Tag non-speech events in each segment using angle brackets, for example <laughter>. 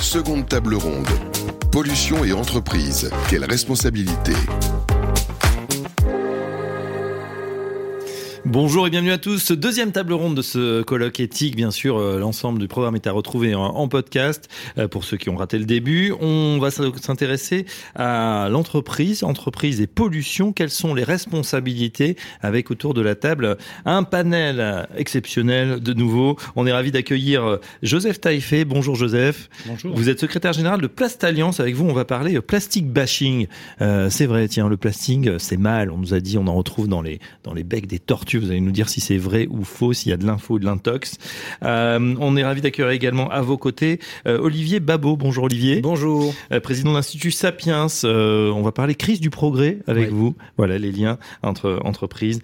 Seconde table ronde. Pollution et entreprise. Quelle responsabilité Bonjour et bienvenue à tous. Deuxième table ronde de ce colloque éthique. Bien sûr, euh, l'ensemble du programme est à retrouver en, podcast euh, pour ceux qui ont raté le début. On va s'intéresser à l'entreprise, entreprise et pollution. Quelles sont les responsabilités avec autour de la table un panel exceptionnel de nouveau. On est ravi d'accueillir euh, Joseph Taïfé. Bonjour Joseph. Bonjour. Vous êtes secrétaire général de Plast Alliance. Avec vous, on va parler plastique bashing. c'est vrai, tiens, le plastique, c'est mal. On nous a dit, on en retrouve dans les dans les becs des tortues vous allez nous dire si c'est vrai ou faux, s'il y a de l'info ou de l'intox. Euh, on est ravi d'accueillir également à vos côtés euh, Olivier Babot. Bonjour Olivier. Bonjour. Euh, président de l'Institut Sapiens. on va parler crise du progrès avec vous. Voilà les liens entre entreprises,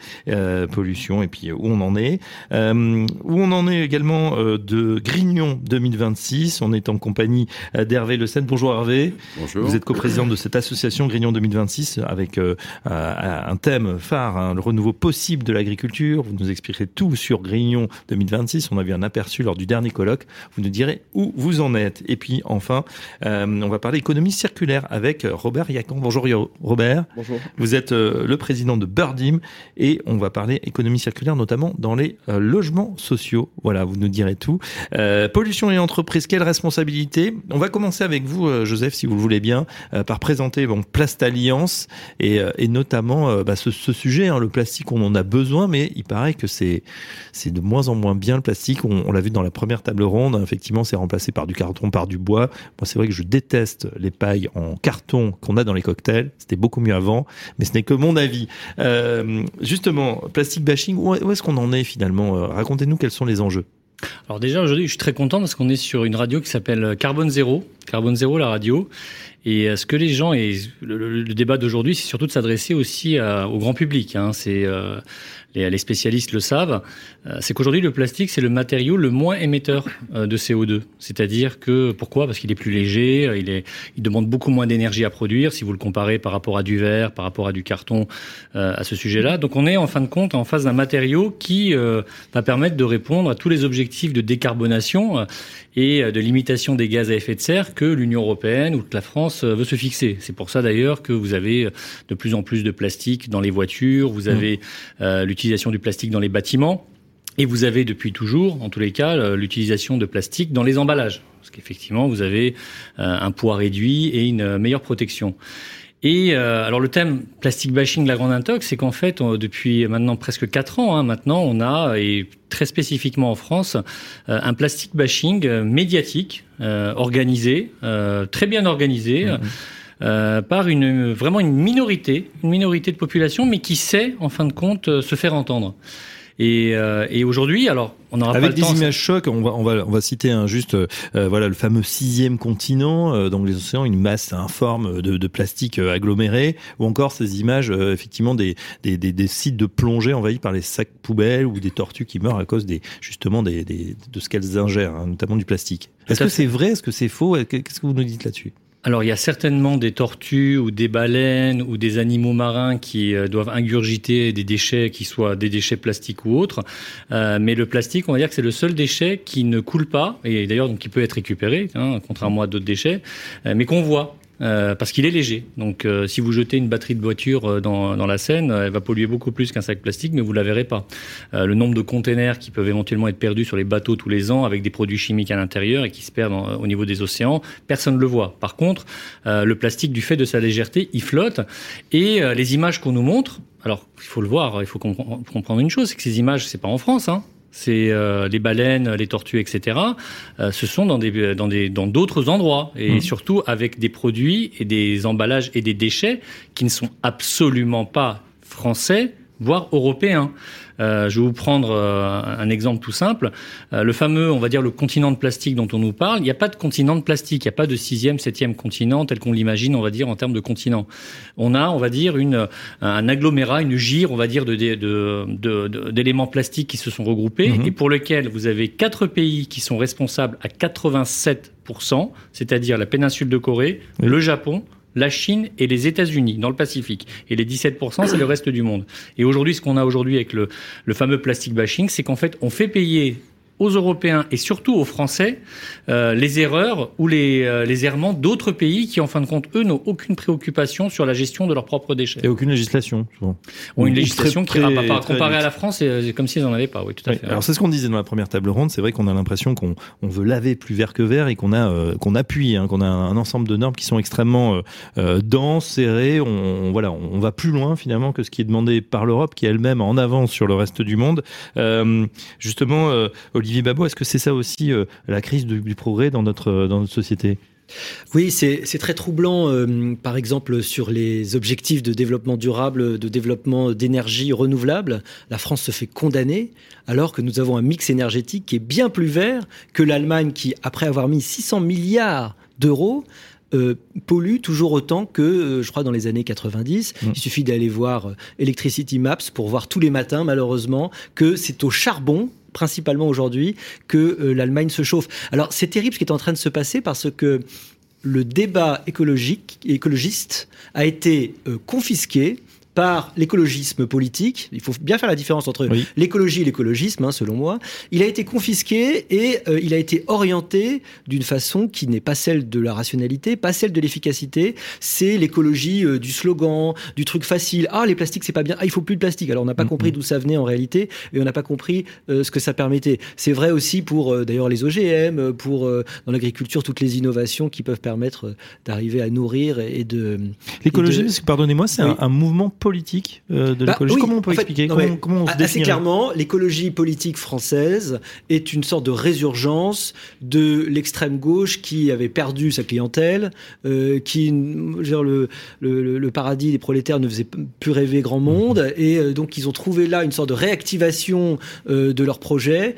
pollution et puis où on en est. où on en est également de Grignon 2026. On est en compagnie d'Hervé Le Seine. Bonjour Hervé. Bonjour. Vous êtes coprésident de cette association Grignon 2026 avec un thème phare, hein, le renouveau possible de l'agriculture vous nous expliquerez tout sur Grignon 2026. On a vu un aperçu lors du dernier colloque. Vous nous direz où vous en êtes. Et puis enfin, euh, on va parler économie circulaire avec Robert Yacan. Bonjour Robert. Bonjour. Vous êtes euh, le président de Birdim et on va parler économie circulaire notamment dans les euh, logements sociaux. Voilà, vous nous direz tout. pollution et entreprise, quelle responsabilité? On va commencer avec vous, Joseph, si vous le voulez bien, par présenter bon, Plast Alliance et, et notamment bah, ce, ce, sujet, hein, le plastique, on en a besoin, mais il paraît que c'est c'est de moins en moins bien le plastique. On, l'a vu dans la première table ronde. Effectivement, c'est remplacé par du carton, par du bois. Moi, c'est vrai que je déteste les pailles en carton qu'on a dans les cocktails. C'était beaucoup mieux avant, mais ce n'est que mon avis. Euh, justement, plastique bashing, où est-ce qu'on en est finalement? Euh, Racontez-nous quels sont les enjeux. Alors déjà aujourd'hui, je suis très content parce qu'on est sur une radio qui s'appelle Carbone Zéro, Carbone Zéro la radio. Et euh, ce que les gens et le, débat d'aujourd'hui, c'est surtout de s'adresser aussi au grand public. Hein. C'est les, spécialistes le savent, euh, c'est qu'aujourd'hui le plastique c'est le matériau le moins émetteur euh, de CO2. C'est-à-dire que pourquoi? Parce qu'il est plus léger, euh, il, il demande beaucoup moins d'énergie à produire si vous le comparez par rapport à du verre, par rapport à du carton à ce sujet-là. Donc on est en fin de compte en face d'un matériau qui va permettre de répondre à tous les objectifs de décarbonation et de limitation des gaz à effet de serre que l'Union européenne ou que la France veut se fixer. C'est pour ça d'ailleurs que vous avez de plus en plus de plastique dans les voitures, vous avez mmh. l'utilisation du plastique dans les bâtiments. Et vous avez depuis toujours, en tous les cas, l'utilisation de plastique dans les emballages. Parce qu'effectivement, vous avez euh, un poids réduit et une meilleure protection. Et euh, alors le thème plastic bashing, la grande intox, c'est qu'en fait, depuis maintenant presque quatre ans, hein, maintenant, on a, et très spécifiquement en France, euh, un plastic bashing médiatique, organisé, très bien organisé. Mmh. Euh, par une vraiment une minorité, une minorité de population, mais qui sait en fin de compte euh, se faire entendre. Et, euh, et aujourd'hui, alors on avec pas le des images chocs. On va on va on va citer un juste voilà le fameux sixième continent euh, dans les océans, une masse informe de, de plastique aggloméré, ou encore ces images effectivement des, des, des, des, sites de plongée envahis par les sacs poubelles ou des tortues qui meurent à cause des justement des, des de ce qu'elles ingèrent, hein, notamment du plastique. Est-ce que c'est vrai? Est-ce que c'est faux? Qu'est-ce que vous nous dites là-dessus? Alors il y a certainement des tortues ou des baleines ou des animaux marins qui euh, doivent ingurgiter des déchets qui soient des déchets plastiques ou autres, euh, mais le plastique, on va dire que c'est le seul déchet qui ne coule pas et d'ailleurs donc qui peut être récupéré, hein, contrairement à d'autres déchets, euh, mais qu'on voit. Euh, parce qu'il est léger. Donc, euh, si vous jetez une batterie de voiture euh, dans, dans la Seine, elle va polluer beaucoup plus qu'un sac plastique, mais vous la verrez pas. le nombre de containers qui peuvent éventuellement être perdus sur les bateaux tous les ans avec des produits chimiques à l'intérieur et qui se perdent au niveau des océans, personne ne le voit. Par contre, le plastique, du fait de sa légèreté, il flotte. Et les images qu'on nous montre, alors il faut le voir, il faut comprendre une chose, c'est que ces images, c'est pas en France, hein c'est euh, les baleines, les tortues, etc. Euh, ce sont dans des dans des dans d'autres endroits et mmh. surtout avec des produits et des emballages et des déchets qui ne sont absolument pas français voire européens. Euh, je vais vous prendre euh, un exemple tout simple. Euh, le fameux, on va dire, le continent de plastique dont on nous parle, il n'y a pas de continent de plastique, il n'y a pas de sixième, septième continent tel qu'on l'imagine, on va dire, en termes de continent. On a, on va dire, une, un agglomérat, une gire, on va dire, de, de, d'éléments plastiques qui se sont regroupés mhm. et pour lesquels vous avez quatre pays qui sont responsables à 87%, c'est-à-dire la péninsule de Corée, le Japon, la Chine et les États-Unis dans le Pacifique. Et les 17%, c'est le reste du monde. Et aujourd'hui, ce qu'on a aujourd'hui avec le, le fameux plastic bashing, c'est qu'en fait, on fait payer aux Européens et surtout aux Français euh, les erreurs ou les, euh, les errements d'autres pays qui, en fin de compte, eux, n'ont aucune préoccupation sur la gestion de leurs propres déchets. Et aucune législation, souvent. Ou une législation qui, très, pas, comparée à la France, c'est comme s'ils n'en avaient pas. Oui, tout à fait. Alors c'est ce qu'on disait dans la première table ronde. C'est vrai qu'on a l'impression qu'on on veut laver plus vert que vert et qu'on a euh, qu'on appuie, hein, qu'on a un ensemble de normes qui sont extrêmement euh, euh denses, serrées. On, voilà, on va plus loin finalement que ce qui est demandé par l'Europe, qui est elle-même en avance sur le reste du monde. Euh, justement, Olivier Babot, est-ce que c'est ça aussi la crise du, du progrès dans notre dans notre société? Oui, c'est très troublant, euh, par exemple, sur les objectifs de développement durable, de développement d'énergie renouvelable. La France se fait condamner alors que nous avons un mix énergétique qui est bien plus vert que l'Allemagne qui, après avoir mis 600 milliards d'euros, euh, pollue toujours autant que, euh, je crois, dans les années 90. Mm. Il suffit d'aller voir Electricity Maps pour voir tous les matins, malheureusement, que c'est au charbon principalement aujourd'hui que euh, l'Allemagne se chauffe. Alors c'est terrible ce qui est en train de se passer parce que le débat écologique, écologiste a été euh, confisqué par l'écologisme politique. Il faut bien faire la différence entre l'écologie et l'écologisme, hein, selon moi. Il a été confisqué et euh, il a été orienté d'une façon qui n'est pas celle de la rationalité, pas celle de l'efficacité. C'est l'écologie euh, du slogan, du truc facile. Ah, les plastiques, c'est pas bien. Ah, il faut plus de plastique. Alors, on n'a pas mm-hmm. compris d'où ça venait en réalité et on n'a pas compris euh, ce que ça permettait. C'est vrai aussi pour d'ailleurs les OGM, pour dans l'agriculture toutes les innovations qui peuvent permettre d'arriver à nourrir et de. L'écologie, pardonnez-moi, c'est un, un mouvement politique euh, de bah l'écologie Comment on peut expliquer comment, Assez clairement, l'écologie politique française est une sorte de résurgence de l'extrême gauche qui avait perdu sa clientèle, euh, qui genre le, le, le, paradis des prolétaires ne faisait plus rêver grand monde, mhm. et euh, donc ils ont trouvé là une sorte de réactivation de leur projet,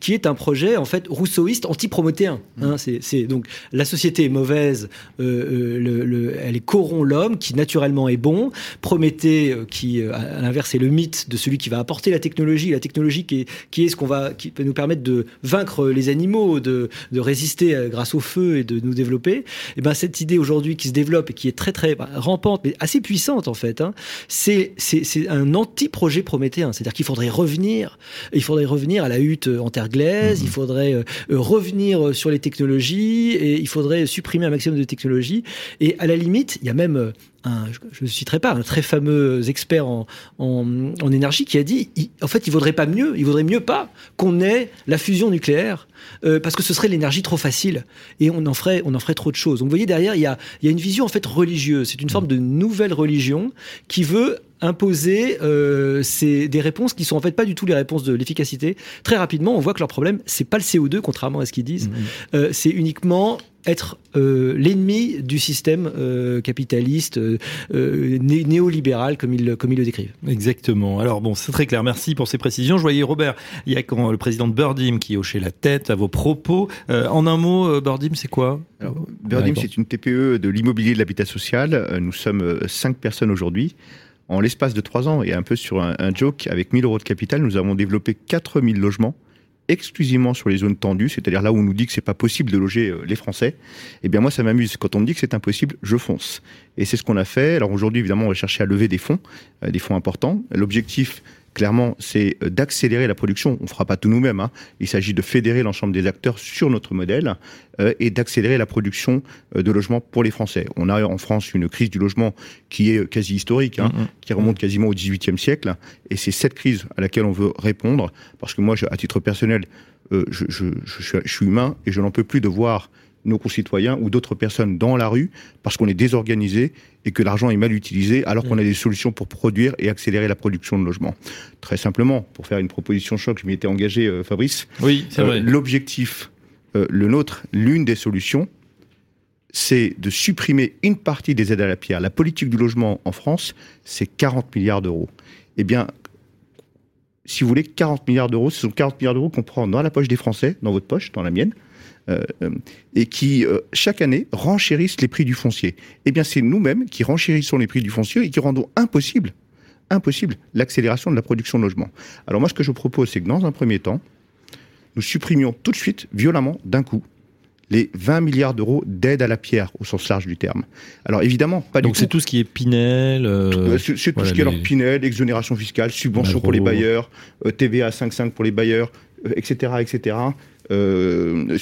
qui est un projet en fait rousseauiste anti-promotéen. Hein, mhm. c'est donc la société est mauvaise, le, elle est corrompt l'homme qui naturellement est bon. Prométhée, euh, qui euh, à l'inverse est le mythe de celui qui va apporter la technologie, la technologie qui est, qui est ce qu'on va, qui peut nous permettre de vaincre les animaux, de, de résister euh, grâce au feu et de nous développer. Et eh ben cette idée aujourd'hui qui se développe et qui est très très bah, rampante, mais assez puissante en fait, hein, c'est c'est un anti-projet prométhéen. C'est-à-dire qu'il faudrait revenir, il faudrait revenir à la hutte en terre glaise, mmh. il faudrait revenir sur les technologies et il faudrait supprimer un maximum de technologies. Et à la limite, il y a même je ne citerai pas, un très fameux expert en, en, énergie qui a dit, en fait, il vaudrait pas mieux, il vaudrait mieux pas qu'on ait la fusion nucléaire, euh, parce que ce serait l'énergie trop facile et on en ferait, on en ferait trop de choses. Donc, vous voyez derrière, il y a, il y a une vision en fait religieuse. C'est une forme de nouvelle religion qui veut imposer euh, des réponses qui sont en fait pas du tout les réponses de l'efficacité. Très rapidement, on voit que leur problème, c'est pas le CO2, contrairement à ce qu'ils disent. Mmh, mmh. Euh, c'est uniquement être euh, l'ennemi du système euh, capitaliste euh, néolibéral comme il comme il le décrivent. Exactement. Alors bon, c'est très clair. Merci pour ces précisions. Je voyais Robert, il y a quand le président de Birdim qui hochait la tête à vos propos. en un mot, Birdim, c'est quoi? Birdim, c'est une TPE de l'immobilier de l'habitat social. Nous sommes cinq personnes aujourd'hui. En l'espace de trois ans et un peu sur un, joke, avec 1000 euros de capital, nous avons développé 4000 logements exclusivement sur les zones tendues, c'est-à-dire là où on nous dit que c'est pas possible de loger euh, les Français, eh bien moi ça m'amuse. Quand on me dit que c'est impossible, je fonce. Et c'est ce qu'on a fait. Alors aujourd'hui, évidemment, on va chercher à lever des fonds, euh, des fonds importants. L'objectif, clairement, c'est euh, d'accélérer la production. On fera pas tout nous-mêmes. Hein. Il s'agit de fédérer l'ensemble des acteurs sur notre modèle euh, et d'accélérer la production euh, de logements pour les Français. On a en France une crise du logement qui est quasi historique, hein, mm-hmm. qui remonte quasiment au XVIIIe siècle. Et c'est cette crise à laquelle on veut répondre. Parce que moi, à titre personnel, je, je, je, je, suis humain et je n'en peux plus de voir nos concitoyens ou d'autres personnes dans la rue parce qu'on est désorganisé et que l'argent est mal utilisé alors qu'on a des solutions pour produire et accélérer la production de logements. Très simplement, pour faire une proposition choc, je m'y étais engagé, euh, Fabrice. Oui, c'est vrai. Euh, l'objectif, euh, le nôtre, l'une des solutions, c'est de supprimer une partie des aides à la pierre. La politique du logement en France, c'est 40 milliards d'euros. Eh bien, si vous voulez, 40 milliards d'euros, ce sont 40 milliards d'euros qu'on prend dans la poche des Français, dans votre poche, dans la mienne, et qui, euh, chaque année, renchérissent les prix du foncier. Eh bien, c'est nous-mêmes qui renchérissons les prix du foncier et qui rendons impossible, impossible l'accélération de la production de logements. Alors moi, ce que je propose, c'est que dans un premier temps, nous supprimions tout de suite, violemment, d'un coup, les 20 milliards d'euros d'aide à la pierre au sens large du terme. Alors évidemment, pas Donc du c'est tout. ce qui est Pinel. euh, Euh, C'est tout voilà, ce qui est les- alors Pinel, exonération fiscale, subvention pour les bailleurs, euh, TVA 5,5 pour les bailleurs, euh, etc., etc. Euh,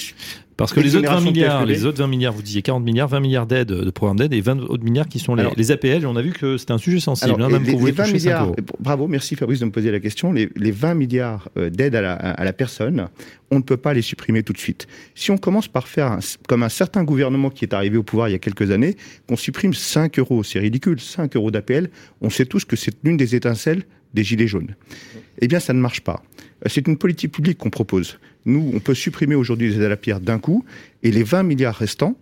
Parce que les autres 20 Exonération milliards, TFPB. les autres 20 milliards, vous disiez 40 milliards, 20 milliards d'aides, de programmes d'aide et 20 autres milliards qui sont les, Alors- les APL. On a vu que c'était un sujet sensible, Alors, hein, même les, qu'on voulait les 20 toucher 5 milliards, bravo, merci Fabrice de me poser la question. Les, les 20 milliards euh, d'aide à la, à la personne, on ne peut pas les supprimer tout de suite. Si on commence par faire, un- comme un certain gouvernement qui est arrivé au pouvoir il y a quelques années, qu'on supprime 5 euros, c'est ridicule, 5 euros d'APL, on sait tous que c'est l'une des étincelles des gilets jaunes. Eh bien, ça ne marche pas. Euh, C'est une politique publique qu'on propose. Nous, on peut supprimer aujourd'hui les aides à la pierre d'un coup, et les 20 milliards restants,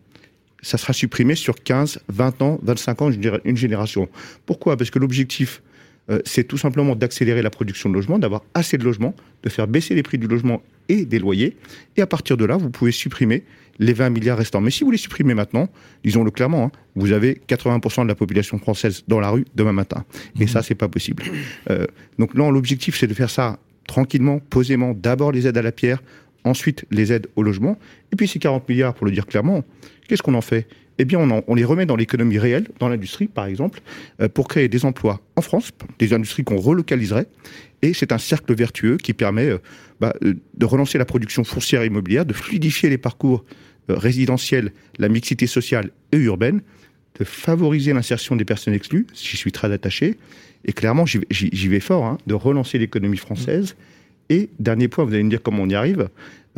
ça sera supprimé sur 15, 20 ans, 25 ans, une géné- une génération. Pourquoi? Parce que l'objectif, euh, c'est tout simplement d'accélérer la production de logements, d'avoir assez de logements, de faire baisser les prix du logement et des loyers. Et à partir de là, vous pouvez supprimer les 20 milliards restants. Mais si vous les supprimez maintenant, disons-le clairement, hein, vous avez 80% de la population française dans la rue demain matin. Et ça, c'est pas possible. Euh, donc non, l'objectif, c'est de faire ça tranquillement, posément. D'abord les aides à la pierre, ensuite les aides au logement. Et puis ces 40 milliards, pour le dire clairement, qu'est-ce qu'on en fait? Eh bien, on, les remet dans l'économie réelle, dans l'industrie, par exemple, euh, pour créer des emplois en France, des industries qu'on relocaliserait. Et c'est un cercle vertueux qui permet euh, bah, euh, de relancer la production foncière et immobilière, de fluidifier les parcours résidentiels, la mixité sociale et urbaine, de favoriser l'insertion des personnes exclues, j'y suis très attaché, et clairement, j'y vais- fort, hein, de relancer l'économie française. Et, dernier point, vous allez me dire comment on y arrive,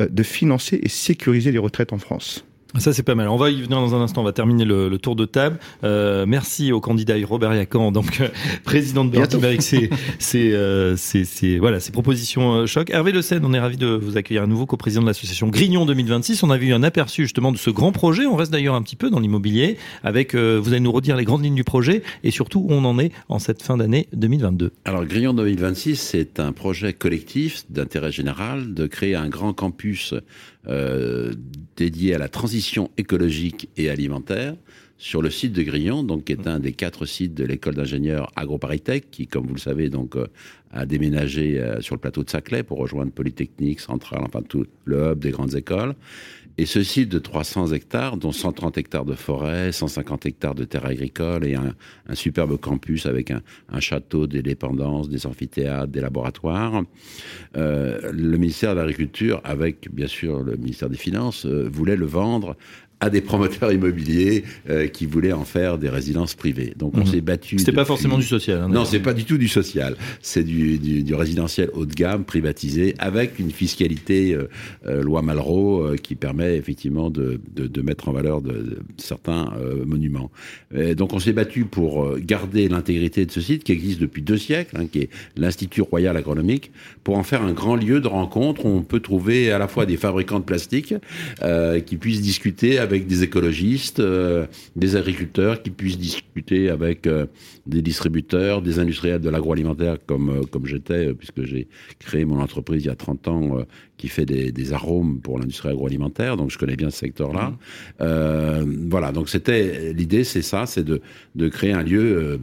euh, de financer et sécuriser les retraites en France. Ça, c'est pas mal. On va y venir dans un instant. On va terminer le, le tour de table. Euh, merci au candidat Robert Yacan, donc euh, président de avec ses, ses, euh, ses, ses- voilà, ses propositions choc. Hervé Le Seine, on est ravi de vous accueillir à nouveau co-président de l'association Grignon 2026. On a vu un aperçu justement de ce grand projet. On reste d'ailleurs un petit peu dans l'immobilier avec, euh, vous allez nous redire les grandes lignes du projet et surtout où on en est en cette fin d'année 2022. Alors, Grillon 2026, c'est un projet collectif d'intérêt général de créer un grand campus euh, dédié à la transition écologique et alimentaire sur le site de Grillon, donc qui est un des quatre sites de l'école d'ingénieurs AgroParisTech, qui, comme vous le savez, donc euh, a déménagé euh, sur le plateau de Saclay pour rejoindre Polytechnique, Centrale, enfin tout le hub des grandes écoles. Et ce site de 300 hectares, dont 130 hectares de forêt, 150 hectares de terres agricoles et un, superbe campus avec un, un château, des dépendances, des amphithéâtres, des laboratoires, euh, le ministère de l'Agriculture, avec bien sûr le ministère des Finances, euh, voulait le vendre à des promoteurs immobiliers euh, qui voulaient en faire des résidences privées. Donc on Mhm. s'est battu. C'était pas depuis- forcément du social. hein, non, c'est pas du tout du social. C'est du, du, du résidentiel haut de gamme, privatisé, avec une fiscalité euh, euh, loi Malraux euh, qui permet effectivement de, de, de mettre en valeur de, de certains euh, monuments. Et donc on s'est battu pour garder l'intégrité de ce site qui existe depuis deux siècles, hein, qui est l'Institut Royal Agronomique, pour en faire un grand lieu de rencontre où on peut trouver à la fois des fabricants de plastique euh, qui puissent discuter avec des écologistes, euh, des agriculteurs qui puissent discuter avec euh, des distributeurs, des industriels de l'agroalimentaire comme, euh, comme j'étais, puisque j'ai créé mon entreprise il y a 30 ans qui fait des, des arômes pour l'industrie agroalimentaire, donc je connais bien ce secteur-là. Euh, voilà, donc c'était l'idée, c'est ça, c'est de, de créer un lieu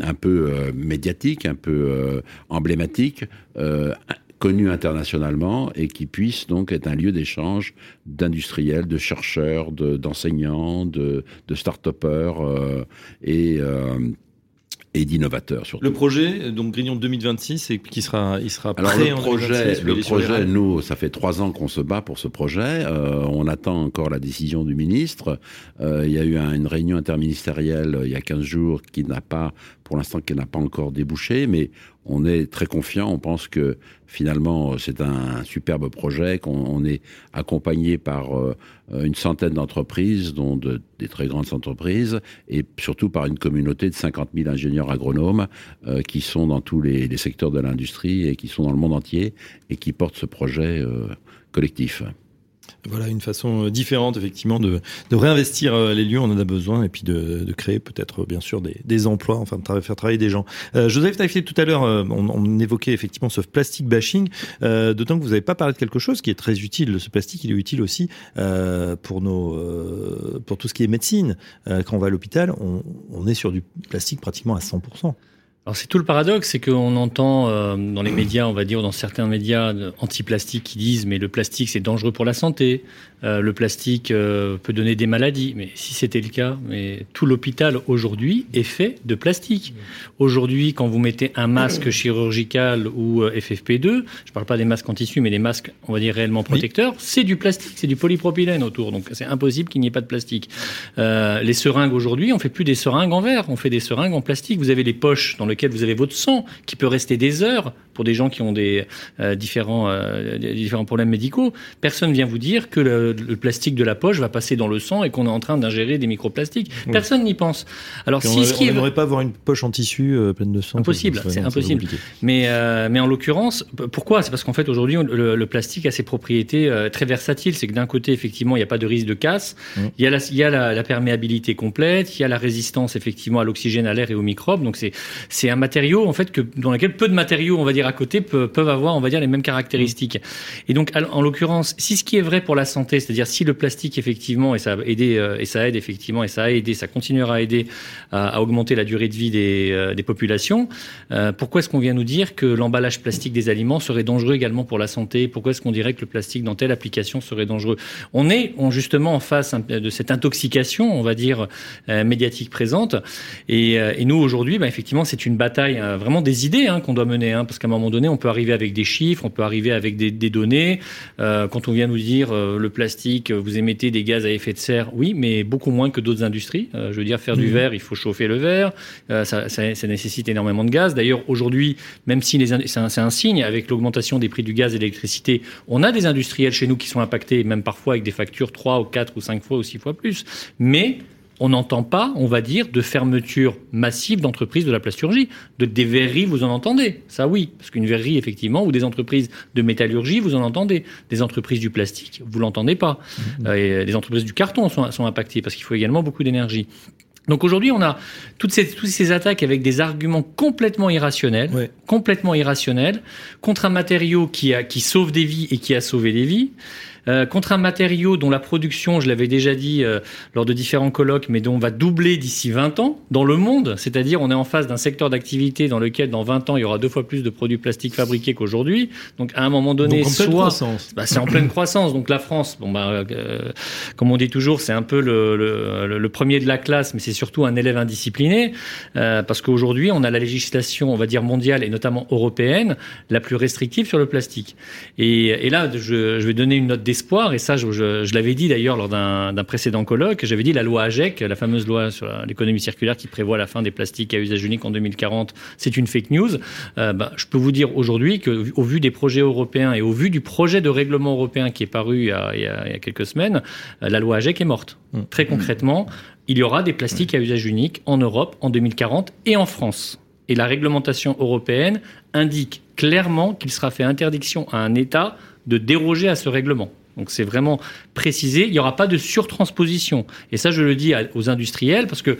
un peu médiatique, un peu emblématique, connu internationalement et qui puisse donc être un lieu d'échange d'industriels, de chercheurs, de- d'enseignants, de, de start-upers euh, et, euh, et d'innovateurs surtout. Le projet, donc Grignon 2026, et qui sera, il sera Alors prêt le en projet, 2026, le projet, nous, ça fait trois ans qu'on se bat pour ce projet. Euh, on attend encore la décision du ministre. Euh, il y a eu un- une réunion interministérielle il y a 15 jours qui n'a pas, pour l'instant, qui n'a pas encore débouché, mais on est très confiant. On pense que finalement, c'est un superbe projet, qu'on on est accompagné par euh, une centaine d'entreprises, dont de- des très grandes entreprises, et surtout par une communauté de 50 000 ingénieurs agronomes euh, qui sont dans tous les, secteurs de l'industrie et qui sont dans le monde entier et qui portent ce projet euh, collectif. Voilà une façon euh, différente effectivement de, de réinvestir euh, les lieux, on en a besoin, et puis de, de créer peut-être bien sûr des, des emplois, enfin de faire travailler des gens. Euh, Joseph Taillefer, tout à l'heure, euh, on, on évoquait effectivement ce plastique bashing, euh, d'autant que vous n'avez pas parlé de quelque chose qui est très utile. Ce plastique, il est utile aussi euh, pour nos, pour tout ce qui est médecine. Quand on va à l'hôpital, on, on est sur du plastique pratiquement à 100%. Alors c'est tout le paradoxe, c'est qu'on entend euh, dans les médias, on va dire, dans certains médias anti-plastique qui disent mais le plastique c'est dangereux pour la santé, euh, le plastique euh, peut donner des maladies. Mais si c'était le cas, mais tout l'hôpital aujourd'hui est fait de plastique. Aujourd'hui, quand vous mettez un masque chirurgical ou FFP2, je ne parle pas des masques en tissu, mais des masques, on va dire réellement protecteurs, c'est du plastique, c'est du polypropylène autour. Donc c'est impossible qu'il n'y ait pas de plastique. les seringues aujourd'hui, on fait plus des seringues en verre, on fait des seringues en plastique. Vous avez les poches dans lesquelles vous avez votre sang qui peut rester des heures pour des gens qui ont des euh, différents, euh, différents problèmes médicaux. Personne vient vous dire que le, plastique de la poche va passer dans le sang et qu'on est en train d'ingérer des microplastiques. Personne n'y pense. Alors si ce qui n'aimerait pas avoir une poche en tissu euh, pleine de sang. Impossible, c'est impossible. Mais mais en l'occurrence, pourquoi? C'est parce qu'en fait aujourd'hui le, plastique a ses propriétés très versatiles. C'est que d'un côté effectivement il n'y a pas de risque de casse, mmh. il y a, la, il y a la, la, perméabilité complète, il y a la résistance effectivement à l'oxygène, à l'air et aux microbes. Donc c'est c'est un matériau en fait que dans lequel peu de matériaux on va dire à côté peuvent avoir, on va dire, les mêmes caractéristiques. Et donc, en l'occurrence, si ce qui est vrai pour la santé, c'est-à-dire si le plastique effectivement et ça a aidé euh, et ça aide effectivement et ça a aidé, ça continuera à aider à, augmenter la durée de vie des, euh, des populations, euh, pourquoi est-ce qu'on vient nous dire que l'emballage plastique des aliments serait dangereux également pour la santé? Pourquoi est-ce qu'on dirait que le plastique dans telle application serait dangereux? On est justement en face de cette intoxication, on va dire, médiatique présente. Et, nous aujourd'hui, bah, effectivement, c'est une bataille vraiment des idées hein, qu'on doit mener, hein, parce qu'à un moment donné, on peut arriver avec des chiffres, on peut arriver avec des, données. Euh, quand on vient nous dire le plastique, vous émettez des gaz à effet de serre, oui, mais beaucoup moins que d'autres industries. Euh, je veux dire, faire du mmh. verre, il faut chauffer le verre, ça, ça, nécessite énormément de gaz. D'ailleurs, aujourd'hui, même si c'est un, un, signe, avec l'augmentation des prix du gaz et de l'électricité, on a des industriels chez nous qui sont impactés, même parfois avec des factures 3 ou 4 ou 5 fois ou 6 fois plus. Mais on n'entend pas, on va dire, de fermeture massive d'entreprises de la plasturgie. De, des verreries, vous en entendez. Ça, oui. Parce qu'une verrerie, effectivement, ou des entreprises de métallurgie, vous en entendez. Des entreprises du plastique, vous l'entendez pas. Mmh. Euh, et les entreprises du carton sont, sont impactées parce qu'il faut également beaucoup d'énergie. Donc aujourd'hui, on a toutes ces, toutes ces attaques avec des arguments complètement irrationnels, complètement irrationnels, contre un matériau qui, a, qui sauve des vies et qui a sauvé des vies. Euh, contre un matériau dont la production, je l'avais déjà dit euh, lors de différents colloques, mais dont on va doubler d'ici 20 ans dans le monde. C'est-à-dire, on est en face d'un secteur d'activité dans lequel, dans 20 ans, il y aura deux fois plus de produits plastiques fabriqués qu'aujourd'hui. Donc, à un moment donné, Donc, en pleine croissance. Bah, c'est en pleine croissance. Donc, la France, bon, bah, euh, comme on dit toujours, c'est un peu le, le, le, premier de la classe, mais c'est surtout un élève indiscipliné, parce qu'aujourd'hui, on a la législation, on va dire mondiale et notamment européenne, la plus restrictive sur le plastique. Et, et là, je, je vais donner une note et ça je, l'avais dit d'ailleurs lors d'un précédent colloque, j'avais dit la loi AGEC, la fameuse loi sur l'économie circulaire qui prévoit la fin des plastiques à usage unique en 2040, c'est une fake news. Euh, bah, je peux vous dire aujourd'hui qu'au vu des projets européens et au vu du projet de règlement européen qui est paru il y a, quelques semaines, euh, la loi AGEC est morte. Mmh. Très concrètement, il y aura des plastiques à usage unique en Europe en 2040 et en France. Et la réglementation européenne indique clairement qu'il sera fait interdiction à un État de déroger à ce règlement. Donc c'est vraiment précisé. Il n'y aura pas de surtransposition. Et ça, je le dis aux industriels parce que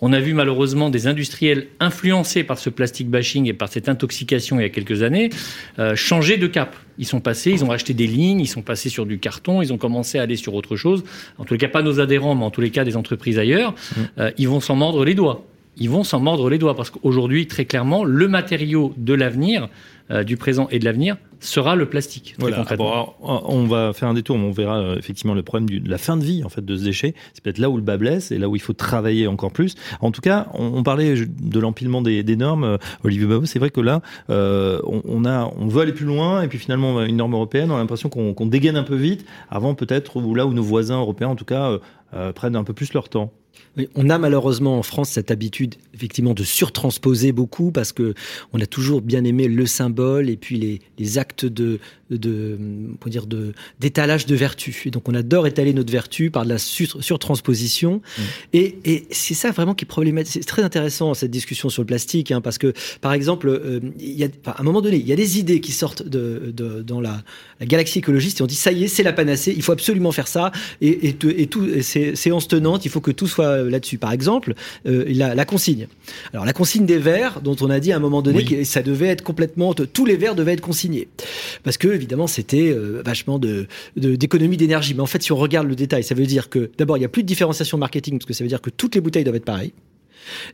on a vu malheureusement des industriels influencés par ce plastic bashing et par cette intoxication il y a quelques années euh, changer de cap. Ils sont passés, ils ont acheté des lignes, ils sont passés sur du carton, ils ont commencé à aller sur autre chose. En tous les cas, pas nos adhérents, mais en tous les cas des entreprises ailleurs. Mmh. Euh, ils vont s'en mordre les doigts. Ils vont s'en mordre les doigts parce qu'aujourd'hui, très clairement, le matériau de l'avenir, euh, du présent et de l'avenir sera le plastique. Voilà. on va faire un détour, on verra euh, effectivement le problème de la fin de vie en fait de ce déchet. C'est peut-être là où le bas blesse et là où il faut travailler encore plus. En tout cas, on, parlait de l'empilement des, normes. Euh, Olivier Babot, c'est vrai que là, on, a, on veut aller plus loin et puis finalement une norme européenne, on a l'impression qu'on dégaine un peu vite avant peut-être ou là où nos voisins européens en tout cas prennent un peu plus leur temps on a malheureusement en France cette habitude effectivement de surtransposer beaucoup parce que on a toujours bien aimé le symbole et puis les, actes de, de dire de d'étalage de vertu. Et donc on adore étaler notre vertu par de la surtransposition. Mmh. Et, c'est ça vraiment qui est problématique. C'est très intéressant cette discussion sur le plastique hein, parce que par exemple, euh, il y a, à un moment donné, il y a des idées qui sortent de, dans la, galaxie écologiste et on dit ça y est, c'est la panacée, il faut absolument faire ça et, et, tout, c'est séance tenante, il faut que tout soit là-dessus. Par exemple, euh, la, consigne. Alors la consigne des verres, dont on a dit à un moment donné que ça devait être complètement, tous les verres devaient être consignés, parce que évidemment c'était euh, vachement de d'économie d'énergie. Mais en fait, si on regarde le détail, ça veut dire que d'abord il y a plus de différenciation marketing, parce que ça veut dire que toutes les bouteilles doivent être pareilles.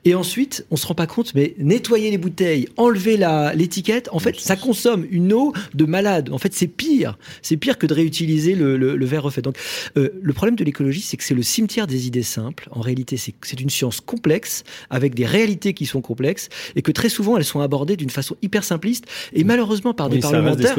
Et ensuite, on se rend pas compte, mais nettoyer les bouteilles, enlever la l'étiquette, en fait, ça consomme une eau de malade. En fait, c'est pire. C'est pire que de réutiliser le, le, verre refait. Donc, euh, le problème de l'écologie, c'est que c'est le cimetière des idées simples. En réalité, c'est une science complexe avec des réalités qui sont complexes et que très souvent elles sont abordées d'une façon hyper simpliste et malheureusement par des parlementaires.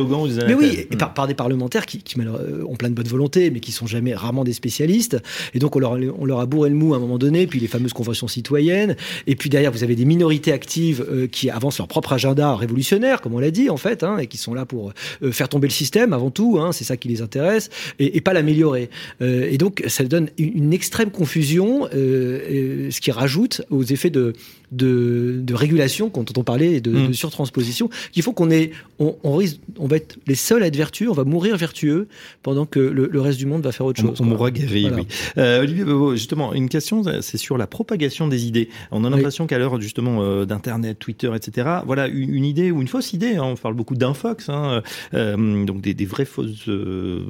mais oui, et par, par, des parlementaires qui, qui ont plein de bonne volonté, mais qui sont jamais rarement des spécialistes. Et donc on leur, on leur a bourré le mou à un moment donné, puis les fameuses conventions citoyennes. Et puis derrière, vous avez des minorités actives euh, qui avancent leur propre agenda révolutionnaire, comme on l'a dit en fait, hein, et qui sont là pour euh, faire tomber le système avant tout. Hein, c'est ça qui les intéresse, et, pas l'améliorer. et donc ça donne une extrême confusion, ce qui rajoute aux effets de de, de régulation, quand on parlait, de, mm. de surtransposition, qu'il faut qu'on ait, on, on, risque, on va être les seuls à être vertueux, on va mourir vertueux, pendant que le, le reste du monde va faire autre chose. On, mourra guéri, oui. Euh, Olivier justement, une question, c'est sur la propagation des idées. On a l'impression qu'à l'heure justement euh, d'Internet, Twitter, etc., voilà, une, idée ou une fausse idée, hein, on parle beaucoup d'infox, hein, euh, donc des, des, vraies fausses, euh,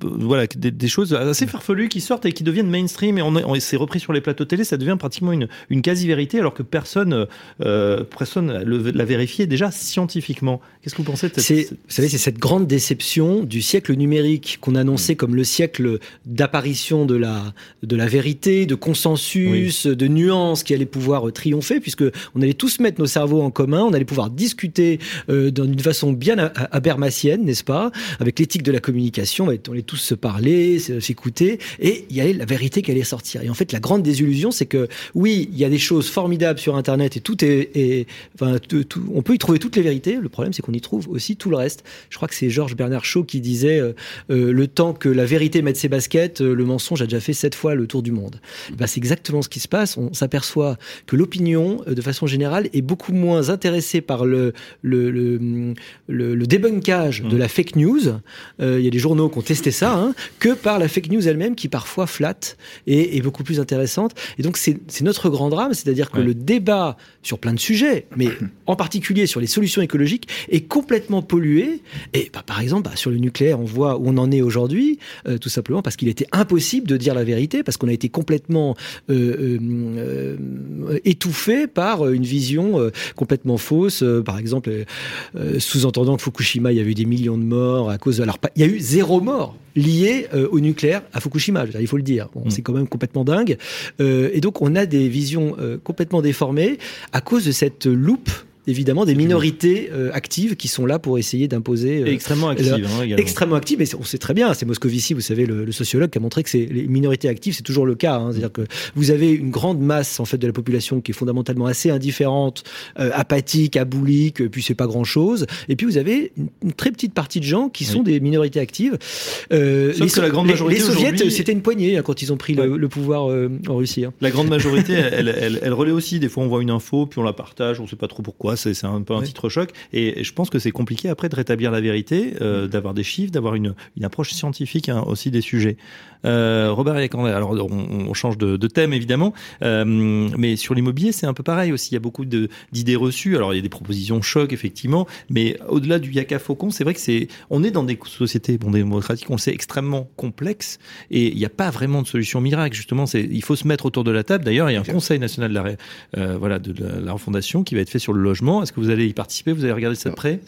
voilà, des, des, choses assez farfelues qui sortent et qui deviennent mainstream, et on, on s'est repris sur les plateaux télé, ça devient pratiquement une, une quasi-vérité, alors que personne, euh, personne l'a vérifié déjà scientifiquement. Qu'est-ce que vous pensez de cette... Vous savez, c'est cette grande déception du siècle numérique qu'on annonçait comme le siècle d'apparition de la, de la vérité, de consensus, de nuances qui allait pouvoir triompher, puisque on allait tous mettre nos cerveaux en commun, on allait pouvoir discuter euh, d'une façon bien abermacienne, n'est-ce pas, avec l'éthique de la communication, on allait tous se parler, s'écouter, et il y avait la vérité qui allait sortir. Et en fait, la grande désillusion, c'est que oui, il y a des choses formidables sur Internet et tout est, enfin, tout, on peut y trouver toutes les vérités. Le problème, c'est qu'on y trouve aussi tout le reste. Je crois que c'est Georges Bernard Shaw qui disait euh, euh, le temps que la vérité mette ses baskets, euh, le mensonge a déjà fait sept fois le tour du monde. Ben, c'est exactement ce qui se passe. On s'aperçoit que l'opinion, de façon générale, est beaucoup moins intéressée par le le, le, le, débunkage de la fake news. Il y a des journaux qui ont testé ça, hein, que par la fake news elle-même, qui parfois flatte et est beaucoup plus intéressante. Et donc c'est notre grand drame, c'est-à-dire que le débat sur plein de sujets, mais <laughs> en particulier sur les solutions écologiques, est complètement pollué. Et bah, par exemple, bah, sur le nucléaire, on voit où on en est aujourd'hui, euh, tout simplement parce qu'il était impossible de dire la vérité, parce qu'on a été complètement euh, euh, étouffé par une vision complètement fausse. par exemple, sous-entendant que Fukushima, il y avait eu des millions de morts à cause de... Alors, il y a eu zéro mort lié au nucléaire à Fukushima, il faut le dire. Bon, mm. C'est quand même complètement dingue. et donc, on a des visions complètement déformées à cause de cette loupe évidemment des minorités euh, actives qui sont là pour essayer d'imposer. Euh, extrêmement actives. Hein, extrêmement actives, mais on sait très bien, c'est Moscovici, vous savez, le, le, sociologue, qui a montré que c'est les minorités actives, c'est toujours le cas. Hein, C'est-à-dire que vous avez une grande masse en fait de la population qui est fondamentalement assez indifférente, euh, apathique, aboulique, puis c'est pas grand-chose. Et puis vous avez une, très petite partie de gens qui sont des minorités actives. Les, que la grande majorité les, soviets, c'était une poignée hein, quand ils ont pris le, le, pouvoir en Russie. Hein. La grande majorité, elle, elle, elle, relaie aussi. Des fois, on voit une info, puis on la partage, on sait pas trop pourquoi c'est un peu un titre choc. Et je pense que c'est compliqué après de rétablir la vérité, euh, d'avoir des chiffres, d'avoir une, une, approche scientifique hein, aussi des sujets. Euh, Robert Yacandet, alors on, on, change de, de, thème évidemment, euh, mais sur l'immobilier c'est un peu pareil aussi. Il y a beaucoup d'idées reçues. Alors il y a des propositions choc effectivement, mais au-delà du yaka faucon, c'est vrai que c'est, on est dans des sociétés bon, démocratiques, on le sait, extrêmement complexes et il n'y a pas vraiment de solution miracle. Justement, c'est, il faut se mettre autour de la table. D'ailleurs, il y a un Conseil national de la, euh, voilà, de la, la refondation qui va être fait sur le logement. Est-ce que vous allez y participer Vous allez regarder ça de près?